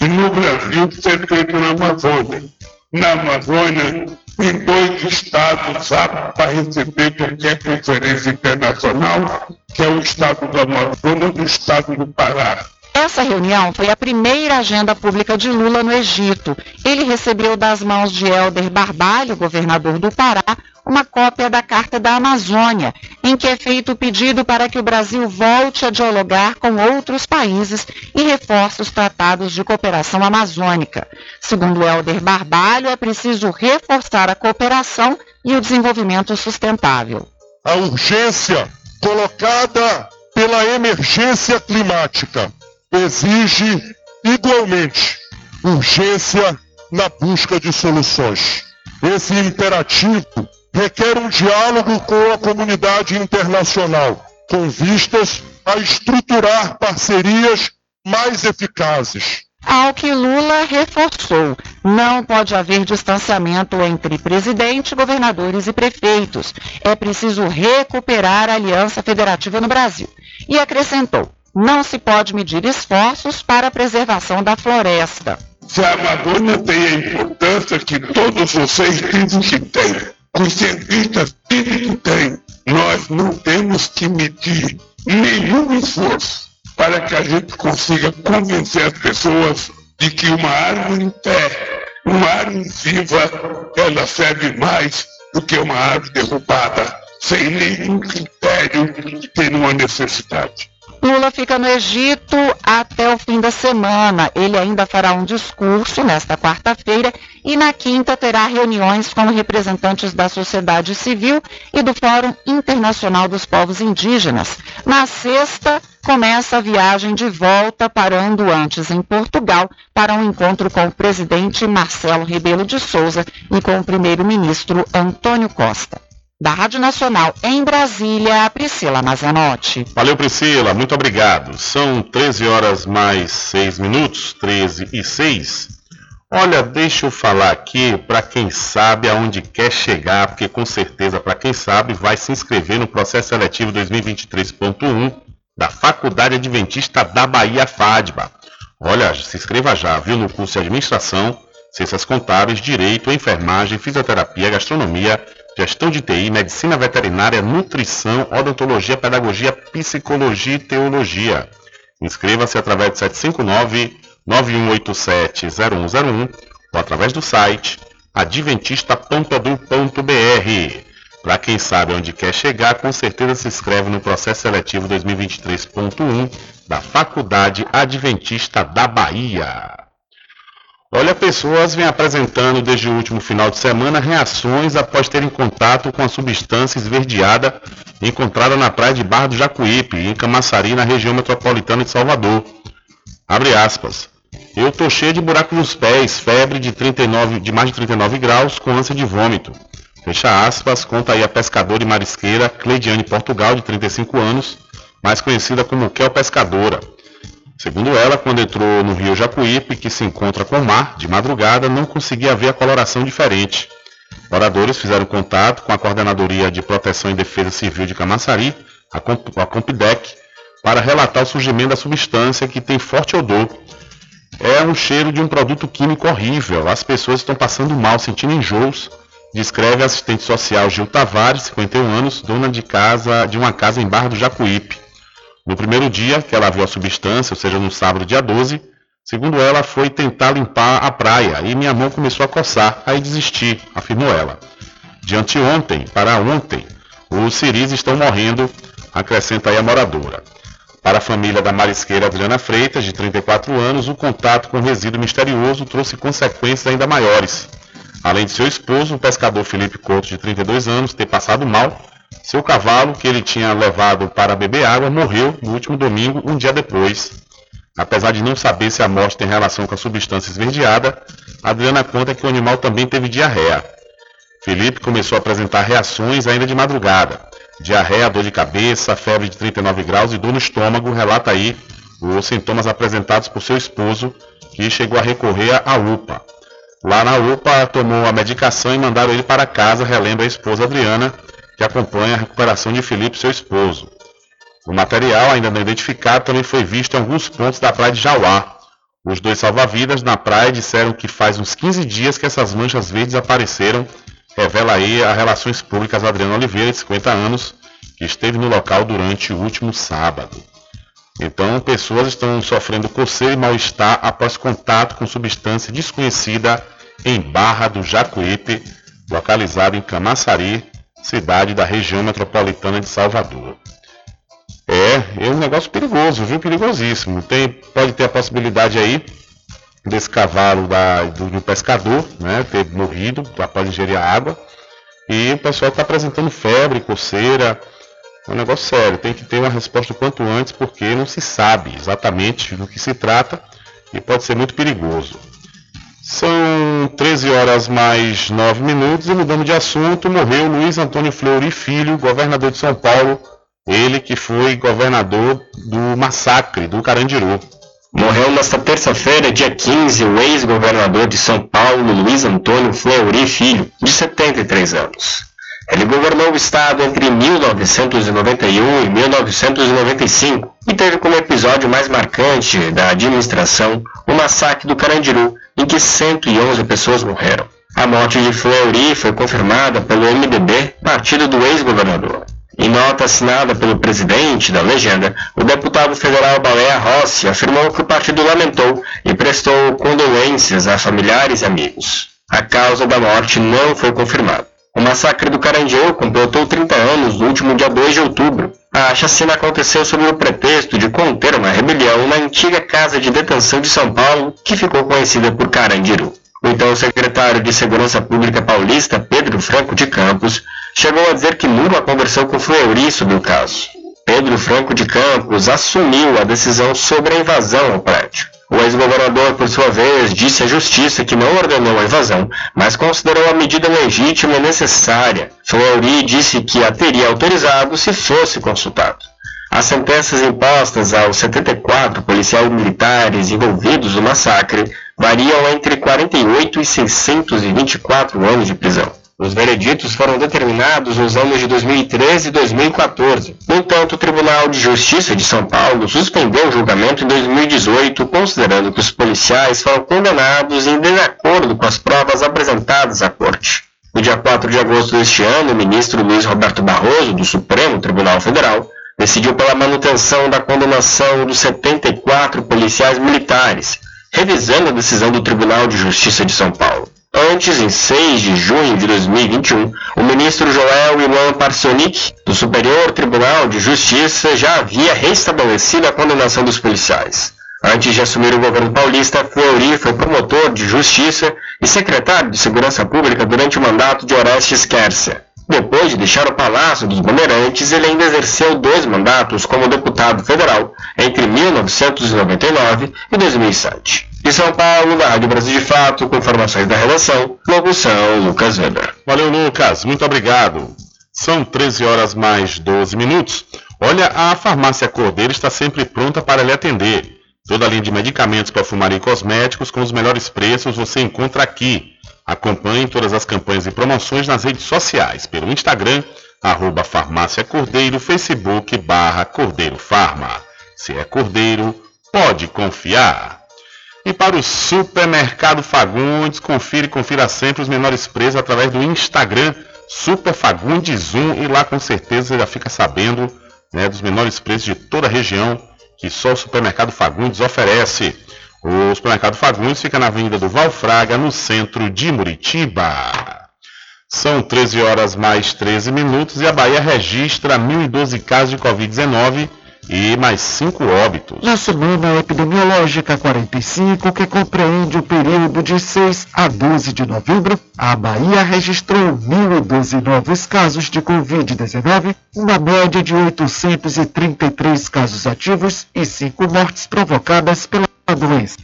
e no Brasil ser feita na Amazônia. Na Amazônia, tem dois estados aptos para receber qualquer conferência internacional, que é o estado do Amazonas e o estado do Pará. Essa reunião foi a primeira agenda pública de Lula no Egito. Ele recebeu das mãos de Helder Barbalho, governador do Pará, uma cópia da Carta da Amazônia, em que é feito o pedido para que o Brasil volte a dialogar com outros países e reforce os tratados de cooperação amazônica. Segundo Helder Barbalho, é preciso reforçar a cooperação e o desenvolvimento sustentável. A urgência colocada pela emergência climática exige igualmente urgência na busca de soluções. Esse imperativo requer um diálogo com a comunidade internacional, com vistas a estruturar parcerias mais eficazes. Ao que Lula reforçou, não pode haver distanciamento entre presidente, governadores e prefeitos. É preciso recuperar a aliança federativa no Brasil. E acrescentou: não se pode medir esforços para a preservação da floresta. Se a Amazônia tem a importância que todos vocês dizem que tem, os cientistas que tem, nós não temos que medir nenhum esforço para que a gente consiga convencer as pessoas de que uma árvore em pé, uma árvore viva, ela serve mais do que uma árvore derrubada, sem nenhum critério de ter uma necessidade. Lula fica no Egito até o fim da semana. Ele ainda fará um discurso nesta quarta-feira e na quinta terá reuniões com representantes da sociedade civil e do Fórum Internacional dos Povos Indígenas. Na sexta, começa a viagem de volta, parando antes em Portugal para um encontro com o presidente Marcelo Rebelo de Souza e com o primeiro-ministro Antônio Costa. Da Rádio Nacional em Brasília, Priscila Mazanotti. Valeu, Priscila, muito obrigado. São 13 horas mais 6 minutos, 13 e 6. Olha, deixa eu falar aqui para quem sabe aonde quer chegar, porque com certeza, para quem sabe, vai se inscrever no processo seletivo 2023.1 da Faculdade Adventista da Bahia FADBA. Olha, se inscreva já, viu, no curso de Administração, Ciências Contábeis, Direito, Enfermagem, Fisioterapia, Gastronomia, Gestão de TI, Medicina Veterinária, Nutrição, Odontologia, Pedagogia, Psicologia e Teologia. Inscreva-se através de 759-9187-0101 ou através do site adventista.edu.br. Para quem sabe onde quer chegar, com certeza se inscreve no processo seletivo 2023.1 da Faculdade Adventista da Bahia. Olha, pessoas vêm apresentando desde o último final de semana reações após terem contato com a substância esverdeada encontrada na praia de Barra do Jacuípe, em Camaçari, na região metropolitana de Salvador. Abre aspas. Eu tô cheio de buraco nos pés, febre de, 39, de mais de 39 graus, com ânsia de vômito. Fecha aspas, conta aí a pescadora e marisqueira Cleidiane Portugal, de 35 anos, mais conhecida como Kel Pescadora. Segundo ela, quando entrou no rio Jacuípe, que se encontra com o mar, de madrugada, não conseguia ver a coloração diferente. Moradores fizeram contato com a Coordenadoria de Proteção e Defesa Civil de Camaçari, a, Comp a Compidec, para relatar o surgimento da substância que tem forte odor. É um cheiro de um produto químico horrível. As pessoas estão passando mal, sentindo enjoos, descreve a assistente social Gil Tavares, 51 anos, dona de casa de uma casa em Barra do Jacuípe. No primeiro dia que ela viu a substância, ou seja, no sábado, dia 12, segundo ela, foi tentar limpar a praia e minha mão começou a coçar, aí desisti, afirmou ela. De anteontem para ontem, os ciris estão morrendo, acrescenta aí a moradora. Para a família da marisqueira Adriana Freitas, de 34 anos, o contato com o resíduo misterioso trouxe consequências ainda maiores. Além de seu esposo, o pescador Felipe Couto, de 32 anos, ter passado mal, seu cavalo, que ele tinha levado para beber água, morreu no último domingo, um dia depois. Apesar de não saber se a morte tem relação com a substância esverdeada, Adriana conta que o animal também teve diarreia. Felipe começou a apresentar reações ainda de madrugada. Diarreia, dor de cabeça, febre de 39 graus e dor no estômago, relata aí os sintomas apresentados por seu esposo, que chegou a recorrer à UPA. Lá na UPA, tomou a medicação e mandaram ele para casa, relembra a esposa Adriana, que acompanha a recuperação de Felipe, seu esposo. No material, ainda não identificado, também foi visto em alguns pontos da praia de Jauá. Os dois salva-vidas na praia disseram que faz uns 15 dias que essas manchas verdes apareceram. Revela aí a Relações Públicas Adriano Oliveira, de 50 anos, que esteve no local durante o último sábado. Então, pessoas estão sofrendo coceira e mal-estar após contato com substância desconhecida em Barra do Jacuípe, localizado em Camaçari, cidade da região metropolitana de Salvador. É, é um negócio perigoso, viu? Perigosíssimo. Tem, pode ter a possibilidade aí desse cavalo da, do, do pescador, né? Ter morrido após ingerir a água. E o pessoal está apresentando febre, coceira. É um negócio sério. Tem que ter uma resposta o quanto antes, porque não se sabe exatamente do que se trata e pode ser muito perigoso. São 13 horas mais 9 minutos e mudando de assunto, morreu Luiz Antônio Fleury Filho, governador de São Paulo, ele que foi governador do massacre do Carandiru. Morreu nesta terça-feira, dia 15, o ex-governador de São Paulo, Luiz Antônio Fleury Filho, de 73 anos. Ele governou o estado entre 1991 e 1995 e teve como episódio mais marcante da administração o massacre do Carandiru, em que 111 pessoas morreram. A morte de Fleury foi confirmada pelo MDB, partido do ex-governador. Em nota assinada pelo presidente da legenda, o deputado federal Baleia Rossi afirmou que o partido lamentou e prestou condolências a familiares e amigos. A causa da morte não foi confirmada. O massacre do Carandiru completou 30 anos no último dia 2 de outubro. A chacina aconteceu sob o pretexto de conter uma rebelião na antiga casa de detenção de São Paulo, que ficou conhecida por Carandiru. O então secretário de Segurança Pública paulista, Pedro Franco de Campos, chegou a dizer que nunca conversou com Fleury sobre o caso. Pedro Franco de Campos assumiu a decisão sobre a invasão ao prédio. O ex-governador, por sua vez, disse à justiça que não ordenou a invasão, mas considerou a medida legítima e necessária. Fleury disse que a teria autorizado se fosse consultado. As sentenças impostas aos 74 policiais militares envolvidos no massacre variam entre 48 e 624 anos de prisão. Os vereditos foram determinados nos anos de 2013 e 2014. No entanto, o Tribunal de Justiça de São Paulo suspendeu o julgamento em 2018, considerando que os policiais foram condenados em desacordo com as provas apresentadas à corte. No dia 4 de agosto deste ano, o ministro Luiz Roberto Barroso, do Supremo Tribunal Federal, decidiu pela manutenção da condenação dos 74 policiais militares, revisando a decisão do Tribunal de Justiça de São Paulo. Antes, em 6 de junho de 2021, o ministro Joel Ilan Parsonic, do Superior Tribunal de Justiça, já havia restabelecido a condenação dos policiais. Antes de assumir o governo paulista, Fleury foi promotor de justiça e secretário de Segurança Pública durante o mandato de Orestes Quercia. Depois de deixar o Palácio dos Bandeirantes, ele ainda exerceu dois mandatos como deputado federal entre 1999 e 2007. De São Paulo, da Rádio Brasil de Fato, com informações da redação, locução Lucas Weber. Valeu, Lucas. Muito obrigado. São 13 horas mais 12 minutos. Olha, a farmácia Cordeiro está sempre pronta para lhe atender. Toda a linha de medicamentos, perfumaria e cosméticos com os melhores preços você encontra aqui. Acompanhe todas as campanhas e promoções nas redes sociais, pelo Instagram, arroba farmácia Cordeiro, Facebook, barra Cordeiro Farma. Se é Cordeiro, pode confiar. E para o Supermercado Fagundes, confira e confira sempre os menores preços através do Instagram, Super Fagundes 1, e lá com certeza você já fica sabendo né, dos menores preços de toda a região que só o Supermercado Fagundes oferece. O supermercado Fagundes fica na Avenida do Valfraga, no centro de Muritiba. São 13 horas mais 13 minutos e a Bahia registra 1.012 casos de Covid-19 e mais 5 óbitos. Na semana epidemiológica 45, que compreende o período de 6 a 12 de novembro, a Bahia registrou 1.012 novos casos de Covid-19, uma média de 833 casos ativos e 5 mortes provocadas pela doença.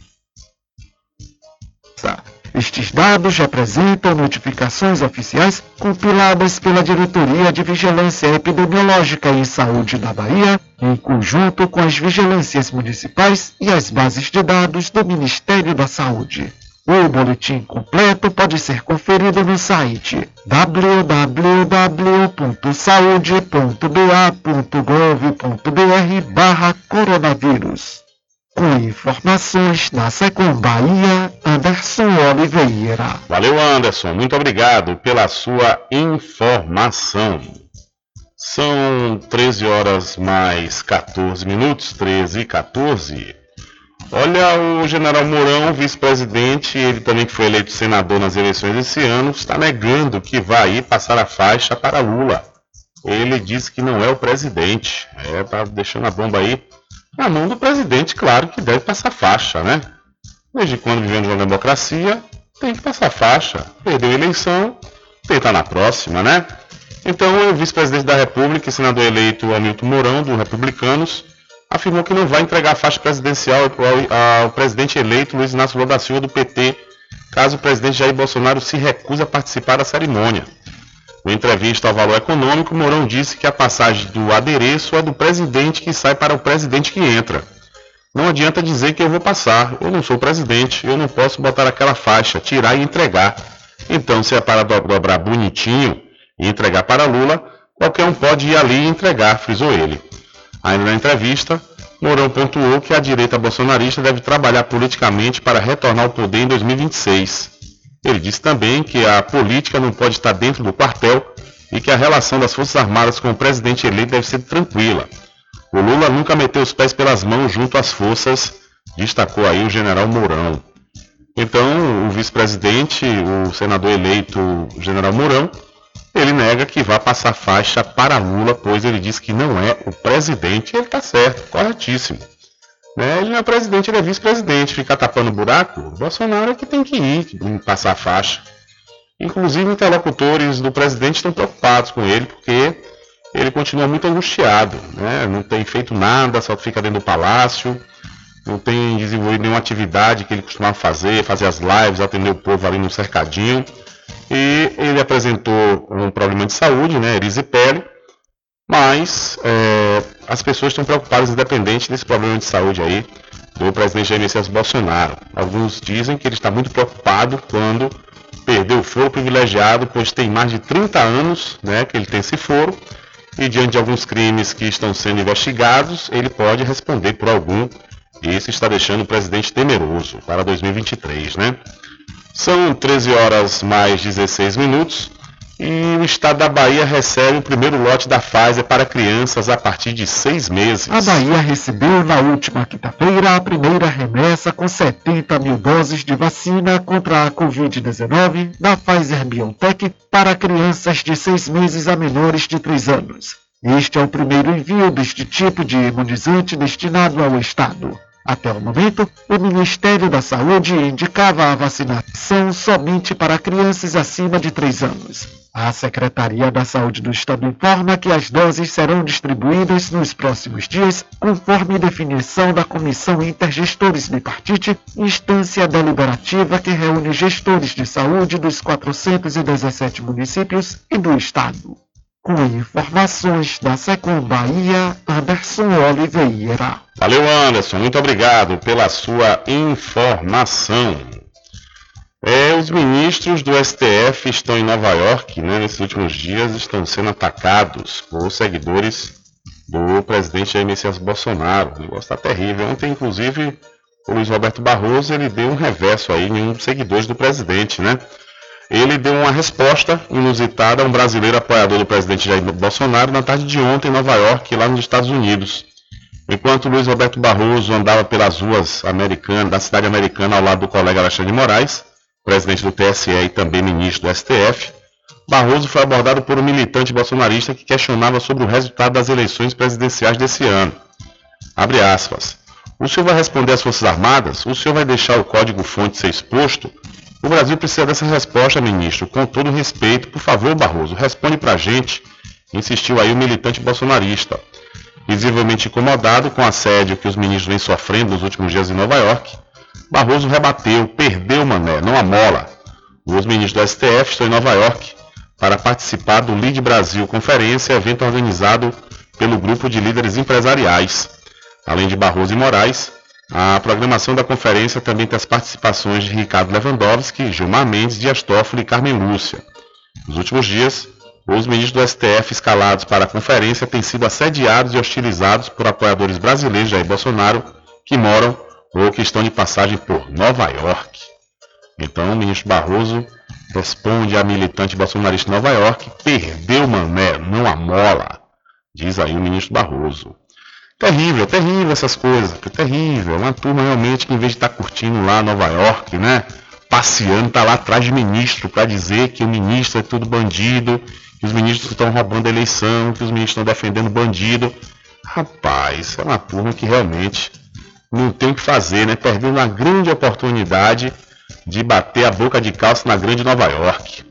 Estes dados representam notificações oficiais compiladas pela Diretoria de Vigilância Epidemiológica e Saúde da Bahia, em conjunto com as vigilâncias municipais e as bases de dados do Ministério da Saúde. O boletim completo pode ser conferido no site www.saude.ba.gov.br barra coronavírus. Com informações da Secom Bahia, Anderson Oliveira. Valeu, Anderson. Muito obrigado pela sua informação. São 13 horas mais 14 minutos, 13 e 14. Olha, o general Mourão, vice-presidente, ele também que foi eleito senador nas eleições desse ano, está negando que vai passar a faixa para Lula. Ele disse que não é o presidente. É, tá deixando a bomba aí na mão do presidente, claro que deve passar faixa, né? Desde quando vivemos uma democracia, tem que passar faixa. Perdeu a eleição, estar na próxima, né? Então, o vice-presidente da República e senador eleito Hamilton Mourão, do Republicanos, afirmou que não vai entregar a faixa presidencial ao, ao presidente eleito Luiz Inácio Lula da Silva do PT, caso o presidente Jair Bolsonaro se recuse a participar da cerimônia. Em entrevista ao Valor Econômico, Mourão disse que a passagem do adereço é do presidente que sai para o presidente que entra. Não adianta dizer que eu vou passar, eu não sou presidente, eu não posso botar aquela faixa, tirar e entregar. Então, se é para dobrar bonitinho e entregar para Lula, qualquer um pode ir ali e entregar, frisou ele. Ainda na entrevista, Mourão pontuou que a direita bolsonarista deve trabalhar politicamente para retornar ao poder em 2026. Ele disse também que a política não pode estar dentro do quartel e que a relação das Forças Armadas com o presidente eleito deve ser tranquila. O Lula nunca meteu os pés pelas mãos junto às forças, destacou aí o general Mourão. Então, o vice-presidente, o senador eleito, o general Mourão, ele nega que vá passar faixa para Lula, pois ele diz que não é o presidente. Ele está certo, corretíssimo. Né? Ele não é presidente, ele é vice-presidente. Ficar tapando buraco, o Bolsonaro é que tem que ir passar a faixa. Inclusive, interlocutores do presidente estão preocupados com ele, porque ele continua muito angustiado. Né? Não tem feito nada, só fica dentro do palácio. Não tem desenvolvido nenhuma atividade que ele costumava fazer, fazer as lives, atender o povo ali no cercadinho. E ele apresentou um problema de saúde, né, erisipele, mas é, as pessoas estão preocupadas independente desse problema de saúde aí do presidente Jair Messias Bolsonaro. Alguns dizem que ele está muito preocupado quando perdeu o foro privilegiado, pois tem mais de 30 anos né, que ele tem esse foro, e diante de alguns crimes que estão sendo investigados, ele pode responder por algum, e isso está deixando o presidente temeroso para 2023, né? São 13 horas mais 16 minutos. E o estado da Bahia recebe o primeiro lote da Pfizer para crianças a partir de seis meses. A Bahia recebeu na última quinta-feira a primeira remessa com 70 mil doses de vacina contra a Covid-19 da Pfizer BioNTech para crianças de seis meses a menores de três anos. Este é o primeiro envio deste tipo de imunizante destinado ao Estado. Até o momento, o Ministério da Saúde indicava a vacinação somente para crianças acima de 3 anos. A Secretaria da Saúde do Estado informa que as doses serão distribuídas nos próximos dias, conforme definição da Comissão Intergestores Bipartite, instância deliberativa que reúne gestores de saúde dos 417 municípios e do Estado. Com informações da Secom Bahia, Anderson Oliveira. Valeu, Anderson. Muito obrigado pela sua informação. É, os ministros do STF estão em Nova York, né, nesses últimos dias, estão sendo atacados por seguidores do presidente Jair Messias Bolsonaro. O negócio está terrível. Ontem, inclusive, o Luiz Roberto Barroso ele deu um reverso aí em um dos seguidores do presidente, né? Ele deu uma resposta inusitada a um brasileiro apoiador do presidente Jair Bolsonaro na tarde de ontem em Nova York, lá nos Estados Unidos. Enquanto Luiz Roberto Barroso andava pelas ruas americanas, da cidade americana ao lado do colega Alexandre Moraes, presidente do TSE e também ministro do STF, Barroso foi abordado por um militante bolsonarista que questionava sobre o resultado das eleições presidenciais desse ano. Abre aspas. O senhor vai responder às Forças Armadas? O senhor vai deixar o código-fonte ser exposto? O Brasil precisa dessa resposta, ministro. Com todo respeito, por favor, Barroso, responde pra gente. Insistiu aí o militante bolsonarista. Visivelmente incomodado com o assédio que os ministros vêm sofrendo nos últimos dias em Nova York, Barroso rebateu, perdeu mané, não amola. Os ministros do STF estão em Nova York para participar do Lead Brasil Conferência, evento organizado pelo grupo de líderes empresariais. Além de Barroso e Moraes, A programação da conferência também tem as participações de Ricardo Lewandowski, Gilmar Mendes, Dias Toffoli e Carmen Lúcia. Nos últimos dias, os ministros do STF escalados para a conferência têm sido assediados e hostilizados por apoiadores brasileiros de Jair Bolsonaro que moram ou que estão de passagem por Nova York. Então, o ministro Barroso responde à militante bolsonarista de Nova York: perdeu mané, não a mola. Diz aí o ministro Barroso. Terrível, terrível essas coisas, é terrível. Uma turma realmente que em vez de estar curtindo lá Nova York, né? Passeando, tá lá atrás de ministro para dizer que o ministro é tudo bandido, que os ministros estão roubando a eleição, que os ministros estão defendendo bandido. Rapaz, é uma turma que realmente não tem o que fazer, né? Perdendo uma grande oportunidade de bater a boca de calça na grande Nova York.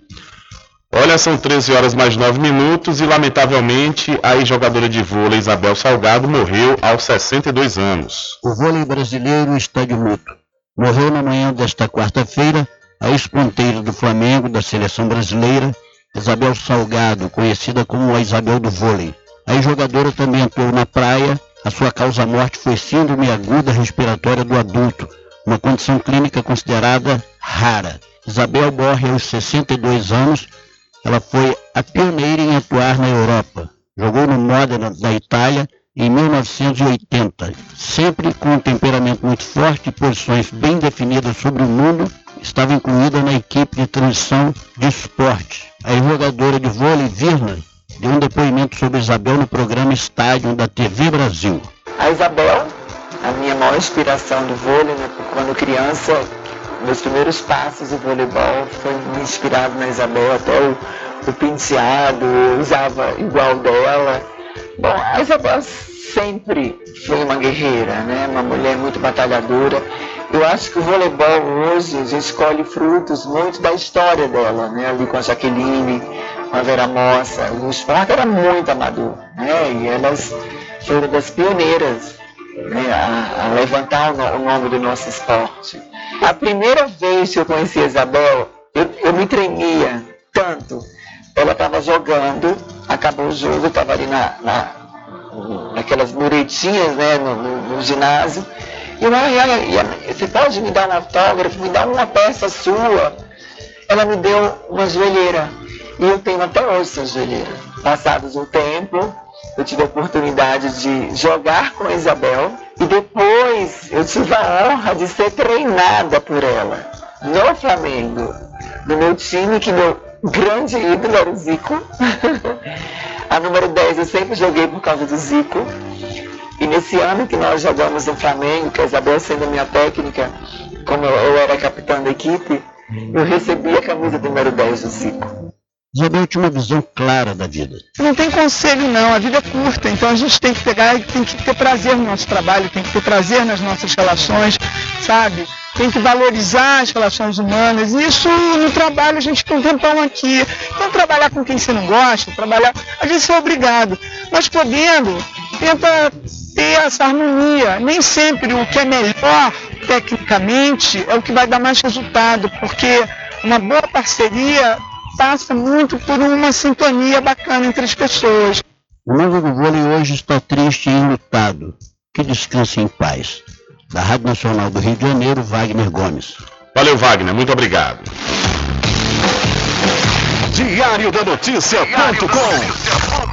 Olha, são 13 horas mais 9 minutos e, lamentavelmente, a ex-jogadora de vôlei Isabel Salgado morreu aos 62 anos. O vôlei brasileiro está de luto. Morreu na manhã desta quarta-feira a ex-ponteira do Flamengo, da seleção brasileira, Isabel Salgado, conhecida como a Isabel do vôlei. A ex-jogadora também atuou na praia. A sua causa-morte foi síndrome aguda respiratória do adulto, uma condição clínica considerada rara. Isabel morre aos 62 anos ela foi a pioneira em atuar na Europa. Jogou no Modena da Itália em 1980, sempre com um temperamento muito forte e posições bem definidas sobre o mundo, estava incluída na equipe de transição de esporte. A jogadora de vôlei Virna deu um depoimento sobre Isabel no programa Estádio da TV Brasil. A Isabel, a minha maior inspiração do vôlei, né, quando criança, meus primeiros passos de voleibol foi inspirado na Isabel, até o, o penteado, eu usava igual dela. Bom, a Isabel sempre foi uma guerreira, né? uma mulher muito batalhadora. Eu acho que o voleibol hoje já escolhe frutos muito da história dela, né? ali com a Jaqueline, com a Vera Mossa. O esporte era muito amador, né? e elas foram das pioneiras né? a, a levantar o nome do nosso esporte. A primeira vez que eu conheci a Isabel, eu, eu me tremia tanto. Ela estava jogando, acabou o jogo, estava ali na, na, naquelas muretinhas né, no, no, no ginásio. E ela, ela, ela, você pode me dar um autógrafo, me dar uma peça sua? Ela me deu uma joelheira. E eu tenho até hoje essa joelheira. Passados um tempo, eu tive a oportunidade de jogar com a Isabel e depois eu tive a honra de ser treinada por ela no Flamengo, no meu time, que meu grande ídolo era o Zico. a número 10 eu sempre joguei por causa do Zico. E nesse ano que nós jogamos no Flamengo, que a Isabel sendo minha técnica, como eu era capitã da equipe, eu recebi a camisa número 10 do Zico. Tinha uma visão clara da vida. Não tem conselho não, a vida é curta, então a gente tem que pegar e tem que ter prazer no nosso trabalho, tem que ter prazer nas nossas relações, sabe? Tem que valorizar as relações humanas. Isso no trabalho a gente tem um tempão aqui. Então trabalhar com quem você não gosta, trabalhar, a gente é obrigado. Mas podendo, tenta ter essa harmonia. Nem sempre o que é melhor tecnicamente é o que vai dar mais resultado, porque uma boa parceria passa muito por uma sintonia bacana entre as pessoas. O mundo do vôlei hoje está triste e enlutado. Que descanse em paz. Da Rádio Nacional do Rio de Janeiro, Wagner Gomes. Valeu, Wagner. Muito obrigado. Diário da Notícia.com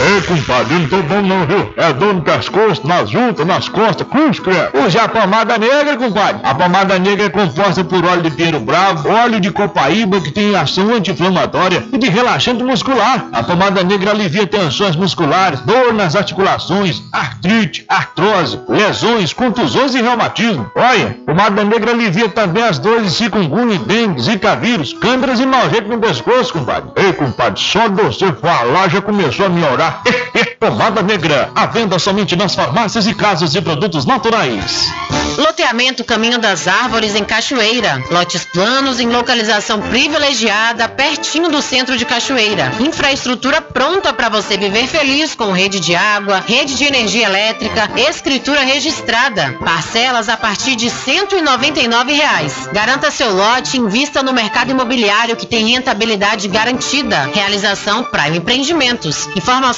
Ei, compadre, não tô bom não, viu? É dor no pescoço, nas juntas, nas costas, cruz, credo. Use a pomada negra, compadre. A pomada negra é composta por óleo de pinheiro bravo, óleo de copaíba, que tem ação anti-inflamatória e de relaxante muscular. A pomada negra alivia tensões musculares, dor nas articulações, artrite, artrose, lesões, contusões e reumatismo. Olha, pomada negra alivia também as dores de chikungunya, dengue, zika vírus, câimbras e nojento no pescoço, compadre. Ei, compadre, só de você falar já começou a melhorar tá? Pomada Negra, a venda somente nas farmácias e casas de produtos naturais. Loteamento Caminho das Árvores em Cachoeira. Lotes planos em localização privilegiada, pertinho do centro de Cachoeira. Infraestrutura pronta para você viver feliz com rede de água, rede de energia elétrica, escritura registrada. Parcelas a partir de 199 reais. Garanta seu lote invista no mercado imobiliário que tem rentabilidade garantida. Realização Prime Empreendimentos. Informações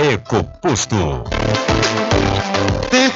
EcoPosto.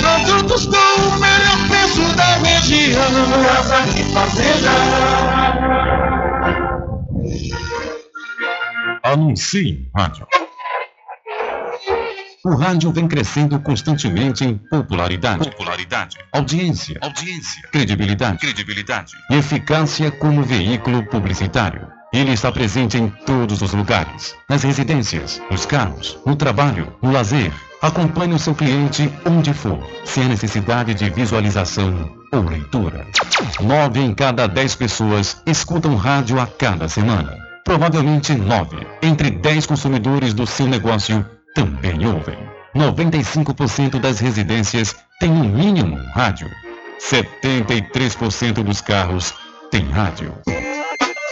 produtos com o melhor preço da região. Casa e Fazenda. Anuncie rádio. O rádio vem crescendo constantemente em popularidade, popularidade, audiência, audiência, credibilidade, credibilidade e eficácia como veículo publicitário. Ele está presente em todos os lugares, nas residências, nos carros, no trabalho, no lazer. Acompanhe o seu cliente onde for, sem a necessidade de visualização ou leitura. Nove em cada dez pessoas escutam rádio a cada semana. Provavelmente nove entre dez consumidores do seu negócio também ouvem. 95% das residências têm no mínimo um rádio. 73% dos carros têm rádio.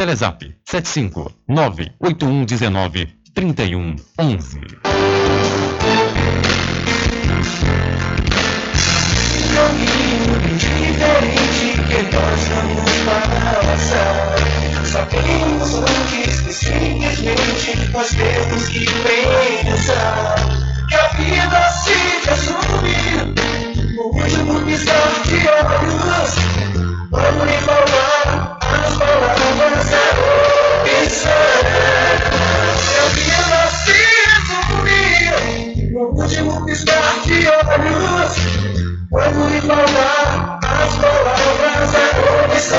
Telezap 75 98119 3111. caminho diferente que nós vamos. Sabemos antes que simplesmente nós temos que pensar que a vida se de olhos. Vamos lhe falar as palavras da opção. Que a vida se resume no último piscar de olhos. Lhe falar as palavras da comissão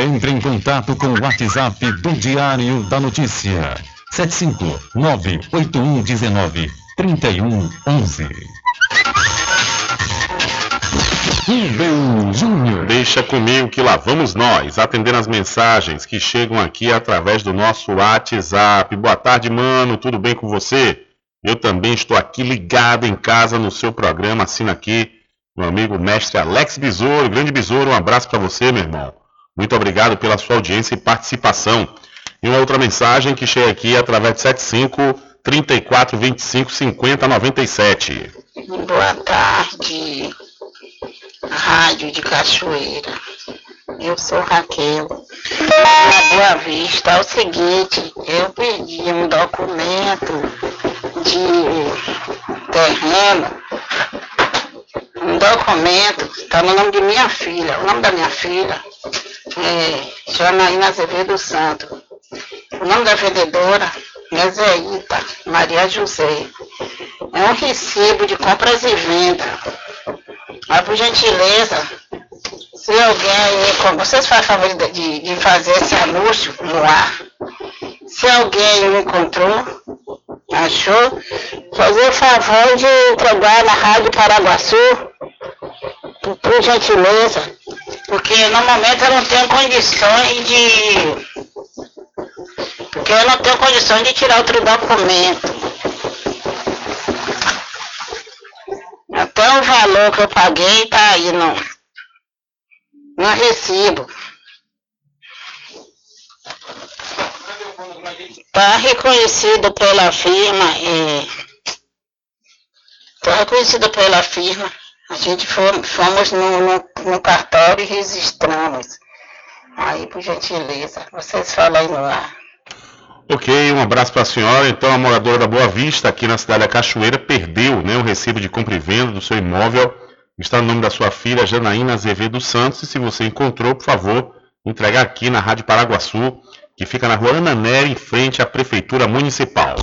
Entre em contato com o WhatsApp do Diário da Notícia. 759-8119-3111. Rubem Júnior. Deixa comigo que lá vamos nós, atendendo as mensagens que chegam aqui através do nosso WhatsApp. Boa tarde, mano. Tudo bem com você? Eu também estou aqui ligado em casa no seu programa. Assina aqui meu amigo mestre Alex Besouro. Grande Besouro, um abraço para você, meu irmão. Muito obrigado pela sua audiência e participação. E uma outra mensagem que chega aqui através de 75 34 25 50 97. Boa tarde, Rádio de Cachoeira. Eu sou Raquel. Na Boa Vista, é o seguinte, eu perdi um documento de terreno, um documento, está no nome de minha filha. O nome da minha filha é Janaína Azevedo Santo. O nome da vendedora é Zeita Maria José. É um recibo de compras e venda. Mas por gentileza, se alguém, vocês fazem favor de, de fazer esse anúncio no ar. Se alguém encontrou, achou, fazer o favor de procurar na Rádio Paraguaçu, por, por gentileza, porque no momento eu não tenho condições de. Porque eu não tenho condições de tirar outro documento. Até o valor que eu paguei tá aí no, no recibo. Tá reconhecido pela firma, é, tá reconhecido pela firma. A gente fomos, fomos no, no, no cartório e registramos. Aí, por gentileza, vocês falam aí no ar. Ok, um abraço para a senhora. Então, a moradora da Boa Vista, aqui na cidade da Cachoeira, perdeu né, o recibo de compra e venda do seu imóvel. Está no nome da sua filha, Janaína Azevedo Santos. E se você encontrou, por favor, entregar aqui na Rádio Paraguaçu, que fica na rua Ana Nery, em frente à Prefeitura Municipal.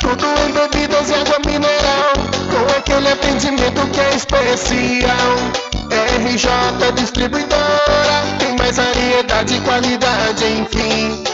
Tudo em bebidas e água mineral, com aquele atendimento que é especial. RJ Distribuidora, tem mais variedade e qualidade, enfim.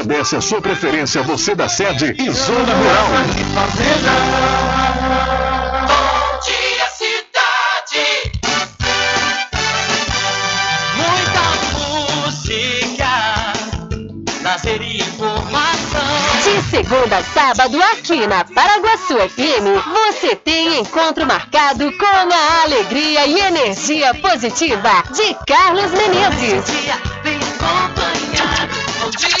Agradece é a sua preferência, você da sede e Zona Rural. Bom dia, cidade. Muita informação. De segunda a sábado, aqui na Paraguaçu FM, você tem encontro marcado com a alegria e energia positiva de Carlos Menezes. Bom dia, bem acompanhado. Bom dia.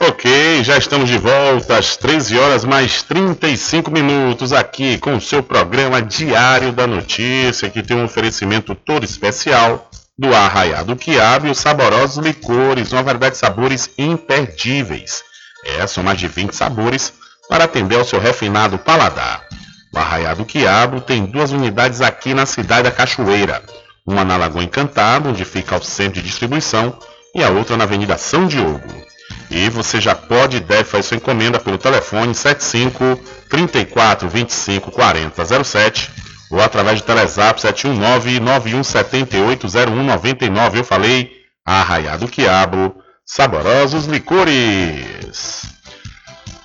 Ok, já estamos de volta às 13 horas mais 35 minutos aqui com o seu programa Diário da Notícia, que tem um oferecimento todo especial do Arraiado Quiabo e os saborosos licores, uma variedade de sabores imperdíveis. É, são mais de 20 sabores para atender ao seu refinado paladar. O Arraiado Quiabo tem duas unidades aqui na cidade da Cachoeira, uma na Lagoa Encantada, onde fica o centro de distribuição, e a outra na Avenida São Diogo. E você já pode e deve fazer sua encomenda pelo telefone 75 34 25 40 07 ou através do Telezap 719 9178 0199. Eu falei Arraiado Quiabo, saborosos licores.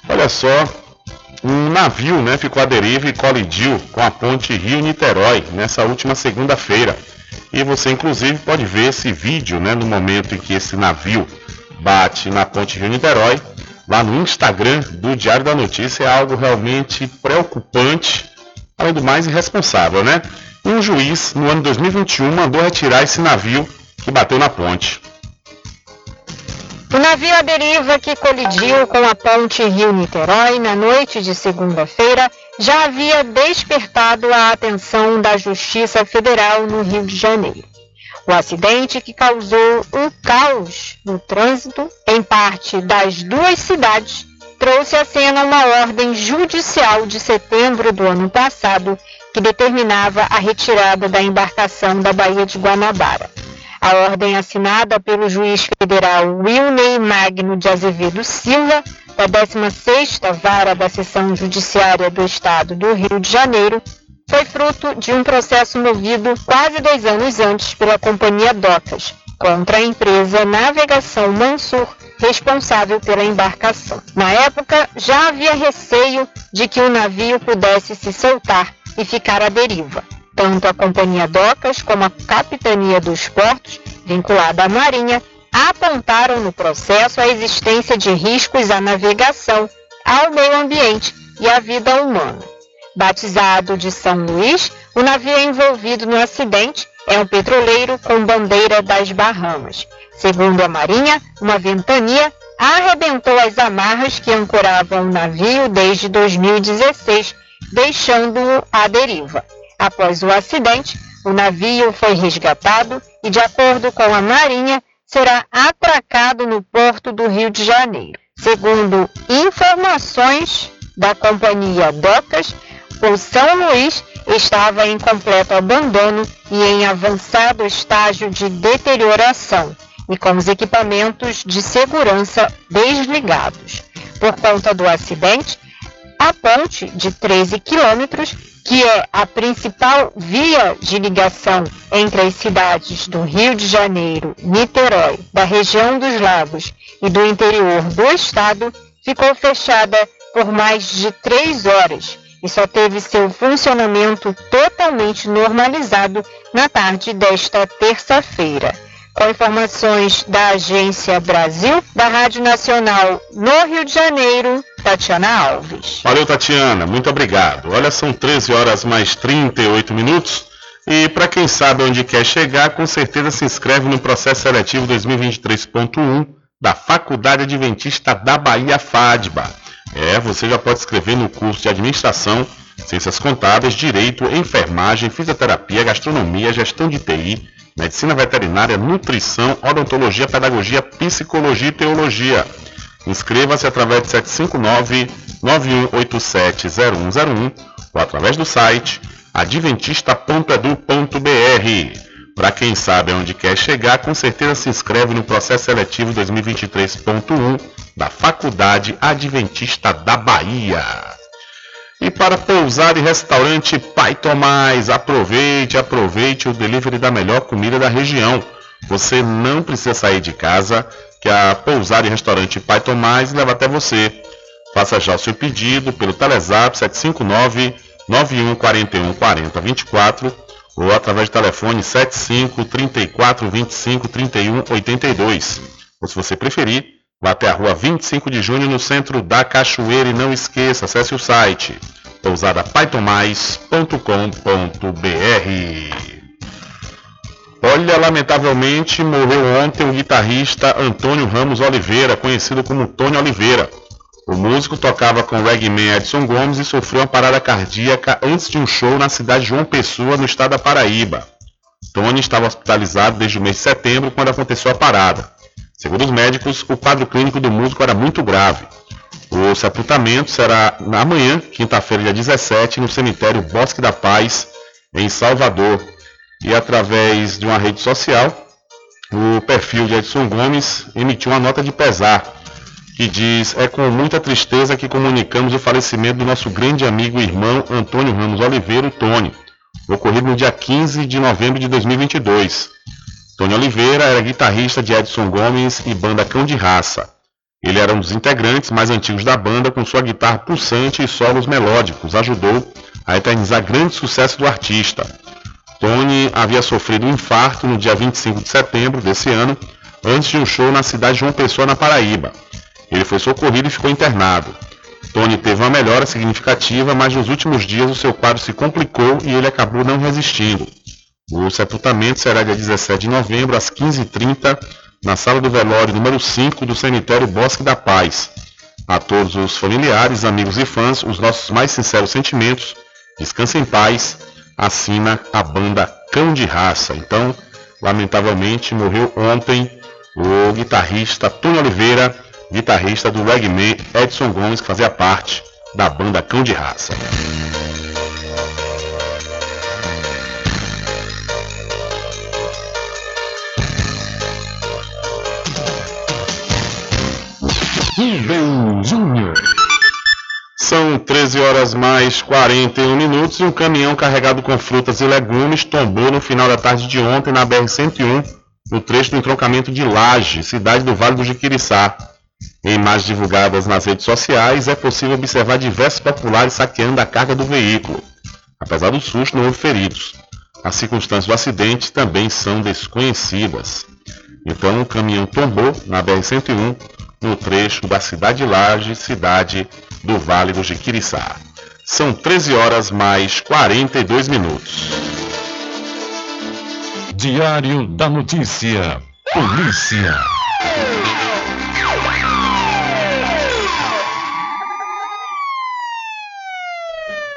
Olha só, um navio né, ficou à deriva e colidiu com a ponte Rio-Niterói nessa última segunda-feira. E você inclusive pode ver esse vídeo né, no momento em que esse navio bate na ponte Rio-Niterói. Lá no Instagram do Diário da Notícia é algo realmente preocupante, além do mais irresponsável, né? Um juiz, no ano 2021, mandou retirar esse navio que bateu na ponte. O navio à deriva que colidiu com a ponte Rio-Niterói na noite de segunda-feira já havia despertado a atenção da Justiça Federal no Rio de Janeiro. O acidente que causou um caos no trânsito em parte das duas cidades trouxe à cena uma ordem judicial de setembro do ano passado que determinava a retirada da embarcação da Baía de Guanabara. A ordem assinada pelo juiz federal Wilney Magno de Azevedo Silva, da 16ª Vara da Seção Judiciária do Estado do Rio de Janeiro, foi fruto de um processo movido quase dois anos antes pela companhia Docas, contra a empresa Navegação Mansur, responsável pela embarcação. Na época, já havia receio de que o navio pudesse se soltar e ficar à deriva. Tanto a Companhia Docas como a Capitania dos Portos, vinculada à Marinha, apontaram no processo a existência de riscos à navegação, ao meio ambiente e à vida humana. Batizado de São Luís, o navio envolvido no acidente é um petroleiro com bandeira das Bahamas. Segundo a Marinha, uma ventania arrebentou as amarras que ancoravam o navio desde 2016, deixando-o à deriva. Após o acidente, o navio foi resgatado e, de acordo com a Marinha, será atracado no porto do Rio de Janeiro. Segundo informações da companhia Docas, o São Luís estava em completo abandono e em avançado estágio de deterioração e com os equipamentos de segurança desligados. Por conta do acidente, a ponte de 13 quilômetros, que é a principal via de ligação entre as cidades do Rio de Janeiro, Niterói, da região dos Lagos e do interior do estado, ficou fechada por mais de três horas e só teve seu funcionamento totalmente normalizado na tarde desta terça-feira. Com informações da Agência Brasil, da Rádio Nacional no Rio de Janeiro, Tatiana Alves. Valeu, Tatiana, muito obrigado. Olha, são 13 horas mais 38 minutos. E para quem sabe onde quer chegar, com certeza se inscreve no processo seletivo 2023.1 da Faculdade Adventista da Bahia FADBA. É, você já pode escrever no curso de administração ciências contábeis, direito, enfermagem, fisioterapia, gastronomia, gestão de TI, medicina veterinária, nutrição, odontologia, pedagogia, psicologia e teologia. Inscreva-se através de 759-9187-0101 ou através do site adventista.edu.br. Para quem sabe aonde quer chegar, com certeza se inscreve no processo seletivo 2023.1 da Faculdade Adventista da Bahia. E para pousar e restaurante Pai Tomás, aproveite, aproveite o delivery da melhor comida da região. Você não precisa sair de casa, que a pousar e restaurante Pai Tomás leva até você. Faça já o seu pedido pelo Telezap 759 9141 4024 ou através do telefone 75 34 25 31 82. Ou se você preferir, vá até a rua 25 de junho no centro da Cachoeira e não esqueça, acesse o site pousadapaitomais.com.br. Olha, lamentavelmente morreu ontem o guitarrista Antônio Ramos Oliveira, conhecido como Tony Oliveira. O músico tocava com o reggaeman Edson Gomes e sofreu uma parada cardíaca antes de um show na cidade de João Pessoa, no estado da Paraíba. Tony estava hospitalizado desde o mês de setembro, quando aconteceu a parada. Segundo os médicos, o quadro clínico do músico era muito grave. O sepultamento será amanhã, quinta-feira, dia 17, no cemitério Bosque da Paz, em Salvador. E através de uma rede social, o perfil de Edson Gomes emitiu uma nota de pesar que diz: É com muita tristeza que comunicamos o falecimento do nosso grande amigo e irmão Antônio Ramos Oliveira, o Tony, ocorrido no dia 15 de novembro de 2022. Tony Oliveira era guitarrista de Edson Gomes e banda Cão de Raça. Ele era um dos integrantes mais antigos da banda, com sua guitarra pulsante e solos melódicos, ajudou a eternizar grande sucesso do artista. Tony havia sofrido um infarto no dia 25 de setembro desse ano, antes de um show na cidade de João Pessoa, na Paraíba. Ele foi socorrido e ficou internado. Tony teve uma melhora significativa, mas nos últimos dias o seu quadro se complicou e ele acabou não resistindo. O sepultamento será dia 17 de novembro, às 15h30, na sala do velório número 5 do cemitério Bosque da Paz. A todos os familiares, amigos e fãs, os nossos mais sinceros sentimentos. Descanse em paz. Assina a banda Cão de Raça. Então, lamentavelmente, morreu ontem o guitarrista Tony Oliveira guitarrista do reggae Edson Gomes, que fazia parte da banda Cão de Raça. 13 horas mais 41 minutos e um caminhão carregado com frutas e legumes tombou no final da tarde de ontem na BR-101, no trecho do entroncamento de Laje, cidade do Vale do Jiquiriçá. Em imagens divulgadas nas redes sociais, é possível observar diversos populares saqueando a carga do veículo. Apesar do susto, não houve feridos. As circunstâncias do acidente também são desconhecidas. Então, o caminhão tombou na BR-101, no trecho da Cidade Laje, cidade do Vale do Jiquiriçá. São 13 horas mais 42 minutos. Diário da Notícia. Polícia.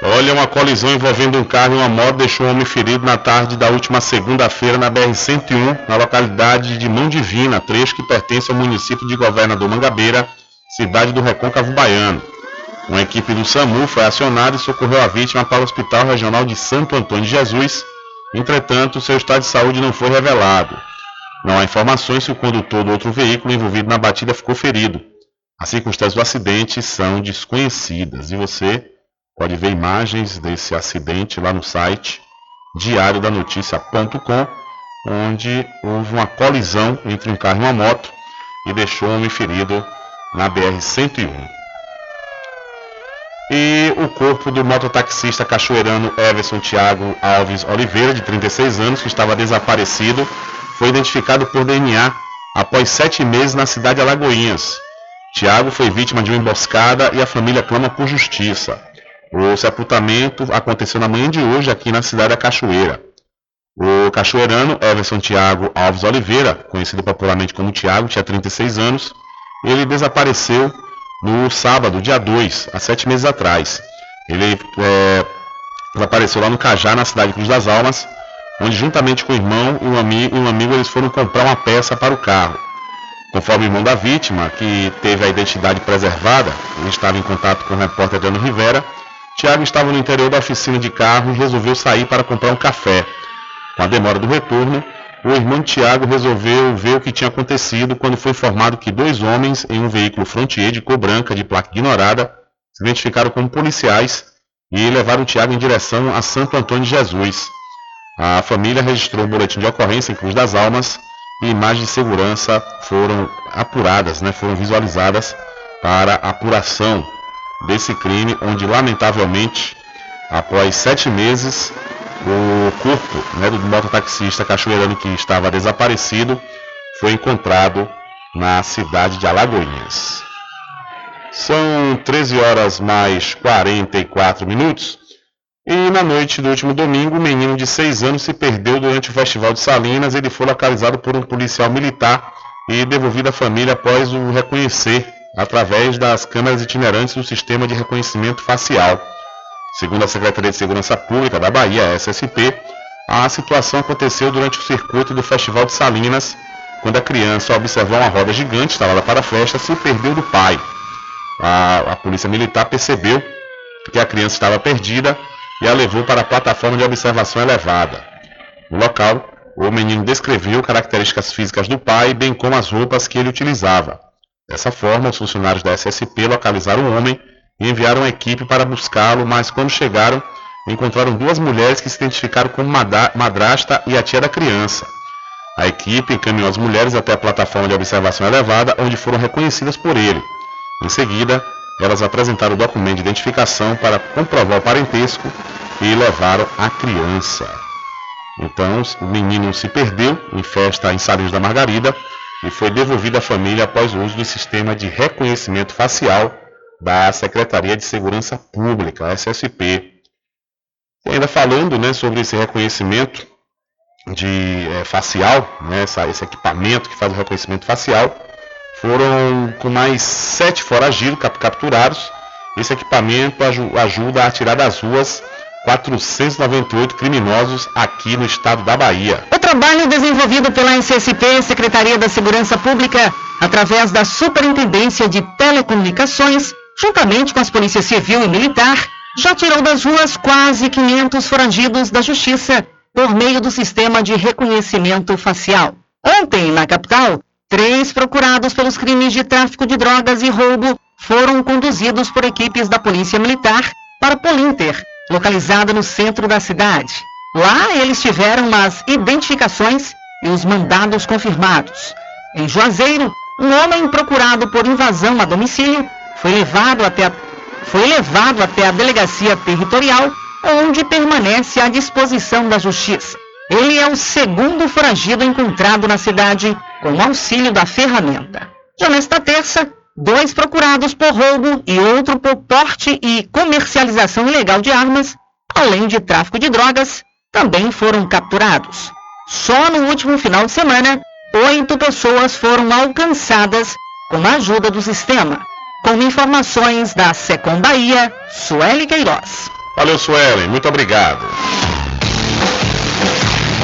Olha, uma colisão envolvendo um carro e uma moto deixou um homem ferido na tarde da última segunda-feira na BR-101, na localidade de Mão Divina, trecho que pertence ao município de Governador Mangabeira, cidade do Recôncavo Baiano. Uma equipe do SAMU foi acionada e socorreu a vítima para o Hospital Regional de Santo Antônio de Jesus. Entretanto, seu estado de saúde não foi revelado. Não há informações se o condutor do outro veículo envolvido na batida ficou ferido. As circunstâncias do acidente são desconhecidas. E você Pode ver imagens desse acidente lá no site diariodanoticia.com, onde houve uma colisão entre um carro e uma moto e deixou um homem ferido na BR-101. E o corpo do mototaxista cachoeirano Everson Thiago Alves Oliveira, de 36 anos, que estava desaparecido, foi identificado por DNA após sete meses na cidade de Alagoinhas. Tiago foi vítima de uma emboscada e a família clama por justiça. O sepultamento aconteceu na manhã de hoje aqui na cidade da Cachoeira. O cachoeirano Everson Tiago Alves Oliveira, conhecido popularmente como Tiago, tinha 36 anos. Ele desapareceu no sábado, dia 2, há sete meses atrás. Ele é, apareceu lá no Cajá, na cidade de Cruz das Almas, onde juntamente com o irmão e um, amigo, um amigo eles foram comprar uma peça para o carro. Conforme o irmão da vítima, que teve a identidade preservada, ele estava em contato com o repórter Adriano Rivera, Tiago estava no interior da oficina de carro e resolveu sair para comprar um café. Com a demora do retorno, o irmão Tiago resolveu ver o que tinha acontecido quando foi informado que dois homens em um veículo Frontier de cor branca de placa ignorada se identificaram como policiais e levaram Tiago em direção a Santo Antônio de Jesus. A família registrou um boletim de ocorrência em Cruz das Almas e imagens de segurança foram apuradas, né, foram visualizadas para apuração desse crime, onde lamentavelmente, após sete meses, o corpo né, do mototaxista cachoeirano que estava desaparecido foi encontrado na cidade de Alagoinhas. São 13 horas mais 44 minutos. E na noite do último domingo, um menino de 6 anos se perdeu durante o Festival de Salinas. Ele foi localizado por um policial militar e devolvido à família após o reconhecer através das câmeras itinerantes do Sistema de Reconhecimento Facial. Segundo a Secretaria de Segurança Pública da Bahia, SSP, a situação aconteceu durante o circuito do Festival de Salinas, quando a criança, ao observar uma roda gigante instalada para a festa, se perdeu do pai. A, a polícia militar percebeu que a criança estava perdida e a levou para a plataforma de observação elevada. No local, o menino descreveu características físicas do pai, bem como as roupas que ele utilizava. Dessa forma, os funcionários da SSP localizaram o homem e enviaram uma equipe para buscá-lo, mas quando chegaram, encontraram duas mulheres que se identificaram como madrasta e a tia da criança. A equipe encaminhou as mulheres até a plataforma de observação elevada, onde foram reconhecidas por ele. Em seguida, elas apresentaram o documento de identificação para comprovar o parentesco e levaram a criança. Então, o menino se perdeu em festa em Salinhos da Margarida e foi devolvido à família após o uso do sistema de reconhecimento facial da Secretaria de Segurança Pública, a SSP. E ainda falando né, sobre esse reconhecimento de é, facial, né, essa, esse equipamento que faz o reconhecimento facial, foram com mais sete foragidos capturados. Esse equipamento ajuda a tirar das ruas 498 criminosos aqui no estado da Bahia. O trabalho desenvolvido pela SSP, Secretaria da Segurança Pública, através da Superintendência de Telecomunicações, juntamente com as polícias civil e militar, já tirou das ruas quase 500 foragidos da Justiça por meio do sistema de reconhecimento facial. Ontem, na capital, três procurados pelos crimes de tráfico de drogas e roubo foram conduzidos por equipes da Polícia Militar para Polinter, localizada no centro da cidade. Lá eles tiveram as identificações e os mandados confirmados. Em Juazeiro, um homem procurado por invasão a domicílio foi levado até a, foi levado até a delegacia territorial, onde permanece à disposição da justiça. Ele é o segundo foragido encontrado na cidade com auxílio da ferramenta. Já nesta terça, dois procurados por roubo e outro por porte e comercialização ilegal de armas, além de tráfico de drogas, também foram capturados. Só no último final de semana, oito pessoas foram alcançadas com a ajuda do sistema. Com informações da Secom Bahia, Sueli Queiroz. Valeu, Sueli, muito obrigado.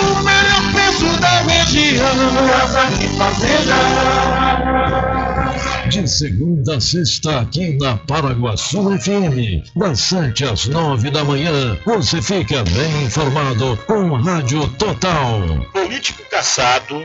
o melhor preço da região. Casa e Fazenda. De segunda a sexta, aqui na Paraguaçu FM, das 7 às 9 da manhã, você fica bem informado com Rádio Total. Político caçado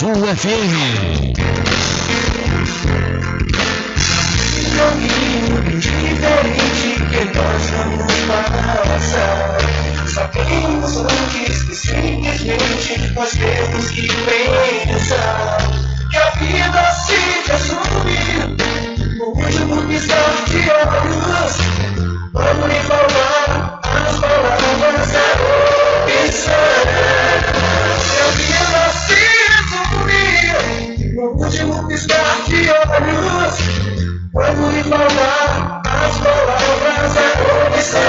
FM. caminho diferente que nós vamos passar. Sabemos antes que simplesmente nós temos que pensar que a vida se resume no último piscar de olhos. Vamos lhe falar as palavras da opção. Último piscar de olhos. Vamos lhe falar as palavras da opção.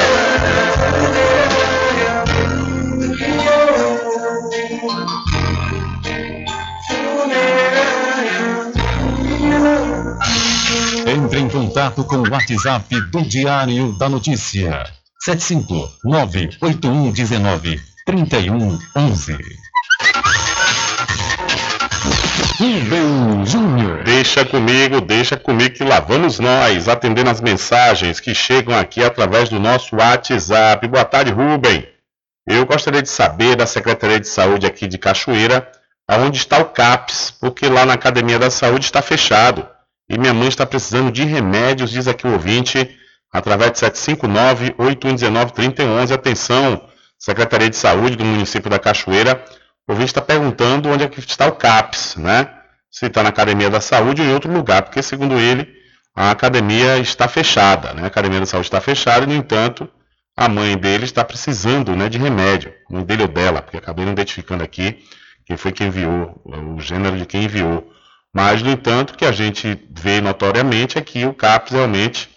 Entre em contato com o WhatsApp do Diário da Notícia. 759-8119-3111. Rubem Júnior. Deixa comigo, deixa comigo que lá vamos nós, atendendo as mensagens que chegam aqui através do nosso WhatsApp. Boa tarde, Rubem. Eu gostaria de saber da Secretaria de Saúde aqui de Cachoeira, aonde está o CAPS, porque lá na Academia da Saúde está fechado. E minha mãe está precisando de remédios, diz aqui o ouvinte, através de 759-8119-3011. Atenção, Secretaria de Saúde do município da Cachoeira. O ouvinte está perguntando onde é que está o CAPS, né? Se está na Academia da Saúde ou em outro lugar, porque segundo ele, a academia está fechada, né? A Academia da Saúde está fechada e, no entanto, a mãe dele está precisando né, de remédio. Mãe dele ou dela, porque acabei identificando aqui quem foi que enviou, o gênero de quem enviou. Mas, no entanto, o que a gente vê notoriamente é que o CAPS realmente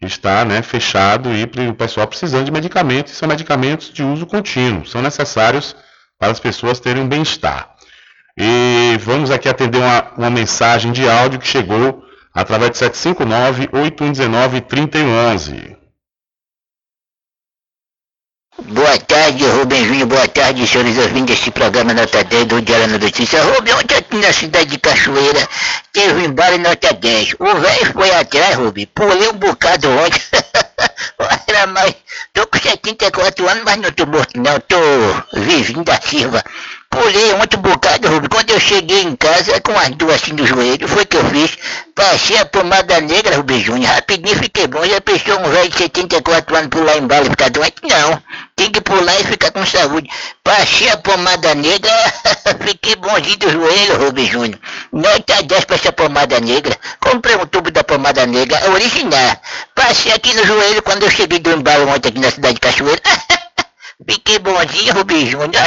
está né, fechado e o pessoal precisando de medicamentos, e são medicamentos de uso contínuo, são necessários para as pessoas terem um bem-estar. E vamos aqui atender uma, uma mensagem de áudio que chegou através de 759-8119-3011. Boa tarde, Rubem Júnior. Boa tarde, senhores ouvintes deste programa Nota 10 do Diário da Notícia. Rubem, ontem aqui na cidade de Cachoeira teve um embalo nota 10. O velho foi atrás, Rubem. Pulei um bocado ontem. Olha, mas tô com 74 anos, mas não tô morto não. Tô vivinho da Silva. Pulei ontem um bocado, Rubem. Quando eu cheguei em casa, com as duas assim no joelho, foi que eu fiz. Passei a pomada negra, Rubem Júnior. Rapidinho fiquei bom. Já pensou um velho de 74 anos pular embaixo e ficar doente? Não. Tem que pular e ficar com saúde. Passei a pomada negra, fiquei bonzinho do joelho, Rubem Júnior. Nota 10 pra essa pomada negra. Comprei um tubo da pomada negra, original. Passei aqui no joelho quando eu cheguei do embalo ontem aqui na cidade de Cachoeira. Fiquei bonzinho, Rubem Júnior.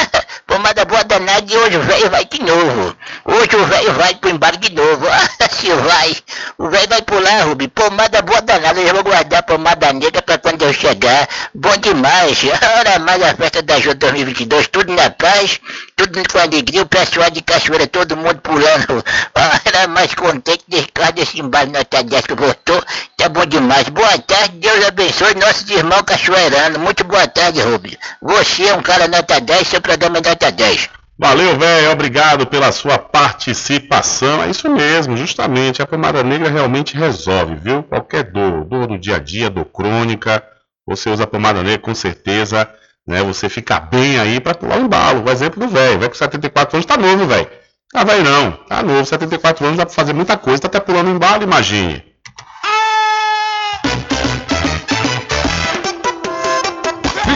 Pomada boa danada e hoje o velho vai de novo. Hoje o velho vai pro embalo de novo. Se vai. O velho vai pular, Rubem. Pomada boa danada. Eu já vou guardar a pomada negra pra quando eu chegar. Bom demais. Ora mais a festa da Jô 2022. Tudo na paz, tudo com alegria. O pessoal de Cachoeira, todo mundo pulando. Ora mais contente desse cara desse embalo nota 10 que voltou. Tá bom demais. Boa tarde. Deus abençoe nossos irmãos cachoeiranos. Muito boa tarde, Rubem. Você é um cara nota 10, seu programa é nota 10. Valeu, velho. Obrigado pela sua participação. É isso mesmo, justamente. A pomada negra realmente resolve, viu? Qualquer dor, dor do dia a dia, dor crônica. Você usa a pomada negra, com certeza, né? Você fica bem aí pra pular o embalo. O exemplo do velho. Velho com 74 anos tá novo, velho. Tá velho não. Tá novo. 74 anos dá pra fazer muita coisa. Tá até pulando o embalo, imagine.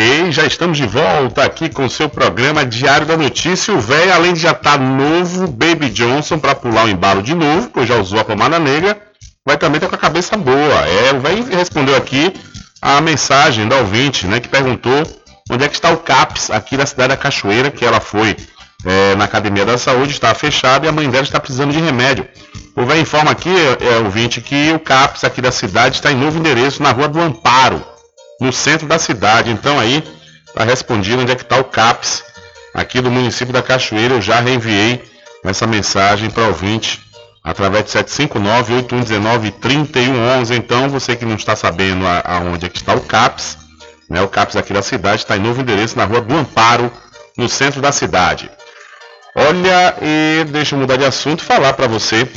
Ok, já estamos de volta aqui com o seu programa Diário da Notícia. O velho, além de já estar novo, Baby Johnson, para pular o embalo de novo, pois já usou a pomada negra, vai também estar com a cabeça boa. É, o velho respondeu aqui a mensagem da ouvinte, né, que perguntou onde é que está o CAPS aqui da cidade da Cachoeira, que ela foi é, na Academia da Saúde, está fechada e a mãe dela está precisando de remédio. O velho informa aqui, é, ouvinte, que o CAPS aqui da cidade está em novo endereço na Rua do Amparo, no centro da cidade. Então aí, está respondido onde é que está o CAPS aqui do município da Cachoeira. Eu já reenviei essa mensagem para o ouvinte através de 759-8119-3111. Então, você que não está sabendo aonde é que está o CAPS, né, o CAPS aqui da cidade está em novo endereço na Rua do Amparo, no centro da cidade. Olha, e deixa eu mudar de assunto falar para você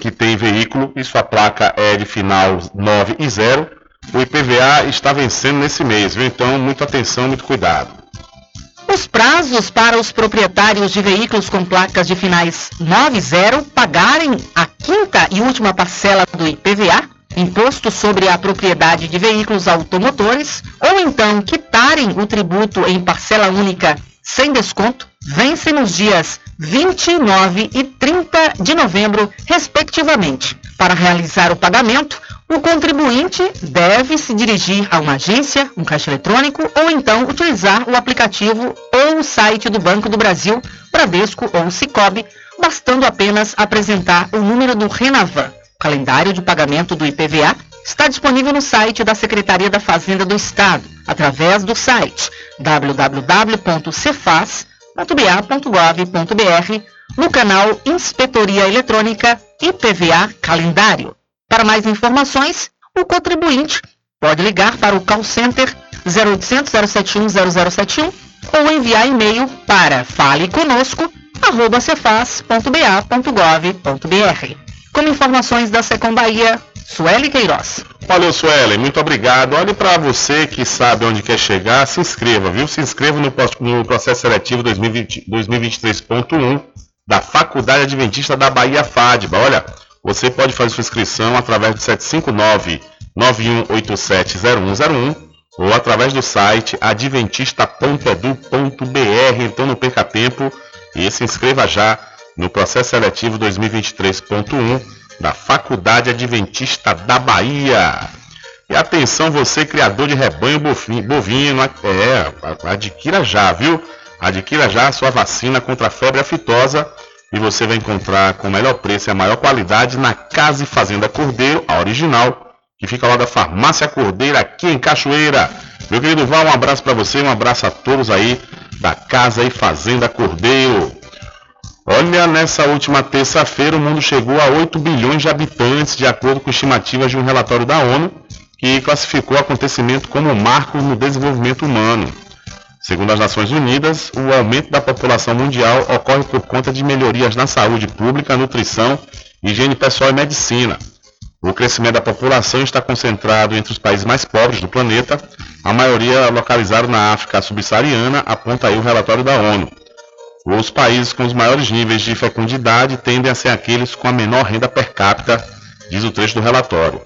que tem veículo e sua placa é de final 9 e 0, o IPVA está vencendo nesse mês, viu? Então, muita atenção, muito cuidado. Os prazos para os proprietários de veículos com placas de finais 9 e 0 pagarem a quinta e última parcela do IPVA, Imposto sobre a Propriedade de Veículos Automotores, ou então quitarem o tributo em parcela única sem desconto, vence nos dias 29 e 30 de novembro, respectivamente. Para realizar o pagamento, O contribuinte deve se dirigir a uma agência, um caixa eletrônico ou então utilizar o aplicativo ou o site do Banco do Brasil, Bradesco ou Cicobi, bastando apenas apresentar o número do Renavan. O calendário de pagamento do IPVA está disponível no site da Secretaria da Fazenda do Estado, através do site www.cefaz.ba.gov.br, no canal Inspetoria Eletrônica IPVA Calendário. Para mais informações, o contribuinte pode ligar para o call center 0800 071 0071 ou enviar e-mail para faleconosco@cefaz.ba.gov.br. Com informações da Secom Bahia, Sueli Queiroz. Valeu, Suelen, muito obrigado. Olhe para você que sabe onde quer chegar, se inscreva, viu? Se inscreva no, no processo seletivo 2020, 2023.1 da Faculdade Adventista da Bahia FADBA. Olha, você pode fazer sua inscrição através do 759-9187-0101 ou através do site adventista.edu.br. Então não perca tempo e se inscreva já no processo seletivo 2023.1 da Faculdade Adventista da Bahia. E atenção você, criador de rebanho bovino, é, adquira já, viu? Adquira já a sua vacina contra a febre aftosa e você vai encontrar com o melhor preço e a maior qualidade na Casa e Fazenda Cordeiro, a original, que fica lá da Farmácia Cordeiro, aqui em Cachoeira. Meu querido Val, um abraço para você, um abraço a todos aí da Casa e Fazenda Cordeiro. Olha, nessa última terça-feira o mundo chegou a 8 bilhões de habitantes, de acordo com estimativas de um relatório da ONU, que classificou o acontecimento como um marco no desenvolvimento humano. Segundo as Nações Unidas, o aumento da população mundial ocorre por conta de melhorias na saúde pública, nutrição, higiene pessoal e medicina. O crescimento da população está concentrado entre os países mais pobres do planeta, a maioria localizado na África subsaariana, aponta aí o relatório da ONU. Os países com os maiores níveis de fecundidade tendem a ser aqueles com a menor renda per capita, diz o trecho do relatório.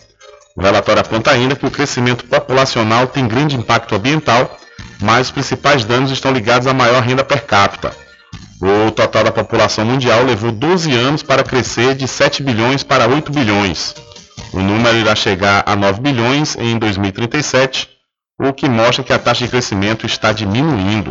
O relatório aponta ainda que o crescimento populacional tem grande impacto ambiental mas os principais danos estão ligados à maior renda per capita. O total da população mundial levou 12 anos para crescer de 7 bilhões para 8 bilhões. O número irá chegar a 9 bilhões em 2037, o que mostra que a taxa de crescimento está diminuindo.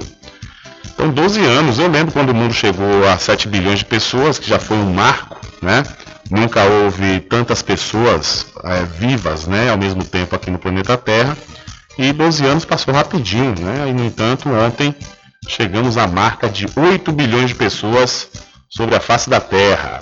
Então, 12 anos, eu lembro quando o mundo chegou a 7 bilhões de pessoas, que já foi um marco, né? Nunca houve tantas pessoas é, vivas né, ao mesmo tempo aqui no planeta Terra. E 12 anos passou rapidinho, né? E, no entanto, ontem chegamos à marca de 8 bilhões de pessoas sobre a face da Terra.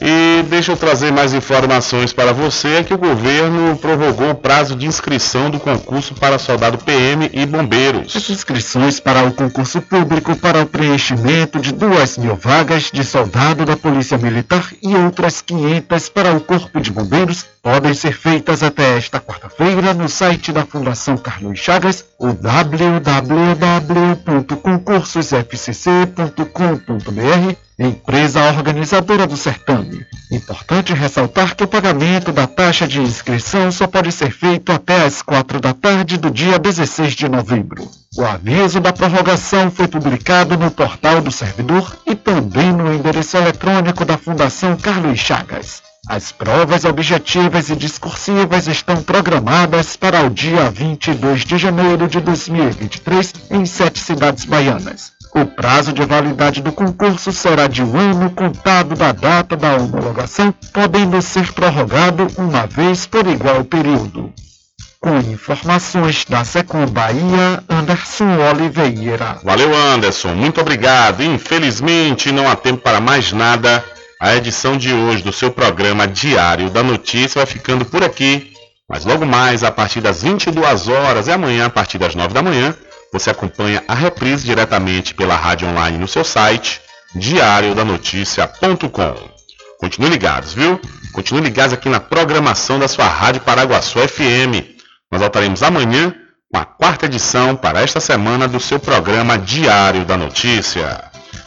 E deixa eu trazer mais informações para você, é que o governo prorrogou o prazo de inscrição do concurso para soldado PM e bombeiros. As inscrições para o concurso público para o preenchimento de 2 mil vagas de soldado da Polícia Militar e outras 500 para o Corpo de Bombeiros podem ser feitas até esta quarta-feira no site da Fundação Carlos Chagas, o www.concursosfcc.com.br empresa organizadora do certame. Importante ressaltar que o pagamento da taxa de inscrição só pode ser feito até às quatro da tarde do dia 16 de novembro. O aviso da prorrogação foi publicado no portal do servidor e também no endereço eletrônico da Fundação Carlos Chagas. As provas objetivas e discursivas estão programadas para o dia 22 de janeiro de 2023 em sete cidades baianas. O prazo de validade do concurso será de um ano contado da data da homologação, podendo ser prorrogado uma vez por igual período. Com informações da Secom Bahia, Anderson Oliveira. Valeu, Anderson. Muito obrigado. Infelizmente, não há tempo para mais nada. A edição de hoje do seu programa Diário da Notícia vai ficando por aqui. Mas logo mais, a partir das 22 horas e amanhã, a partir das 9 da manhã, você acompanha a reprise diretamente pela rádio online no seu site diariodanoticia.com. Continue ligados, viu? Continue ligados aqui na programação da sua Rádio Paraguaçu FM. Nós voltaremos amanhã com a quarta edição para esta semana do seu programa Diário da Notícia.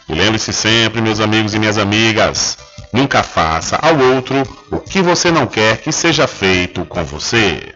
E lembre-se sempre, meus amigos e minhas amigas, nunca faça ao outro o que você não quer que seja feito com você.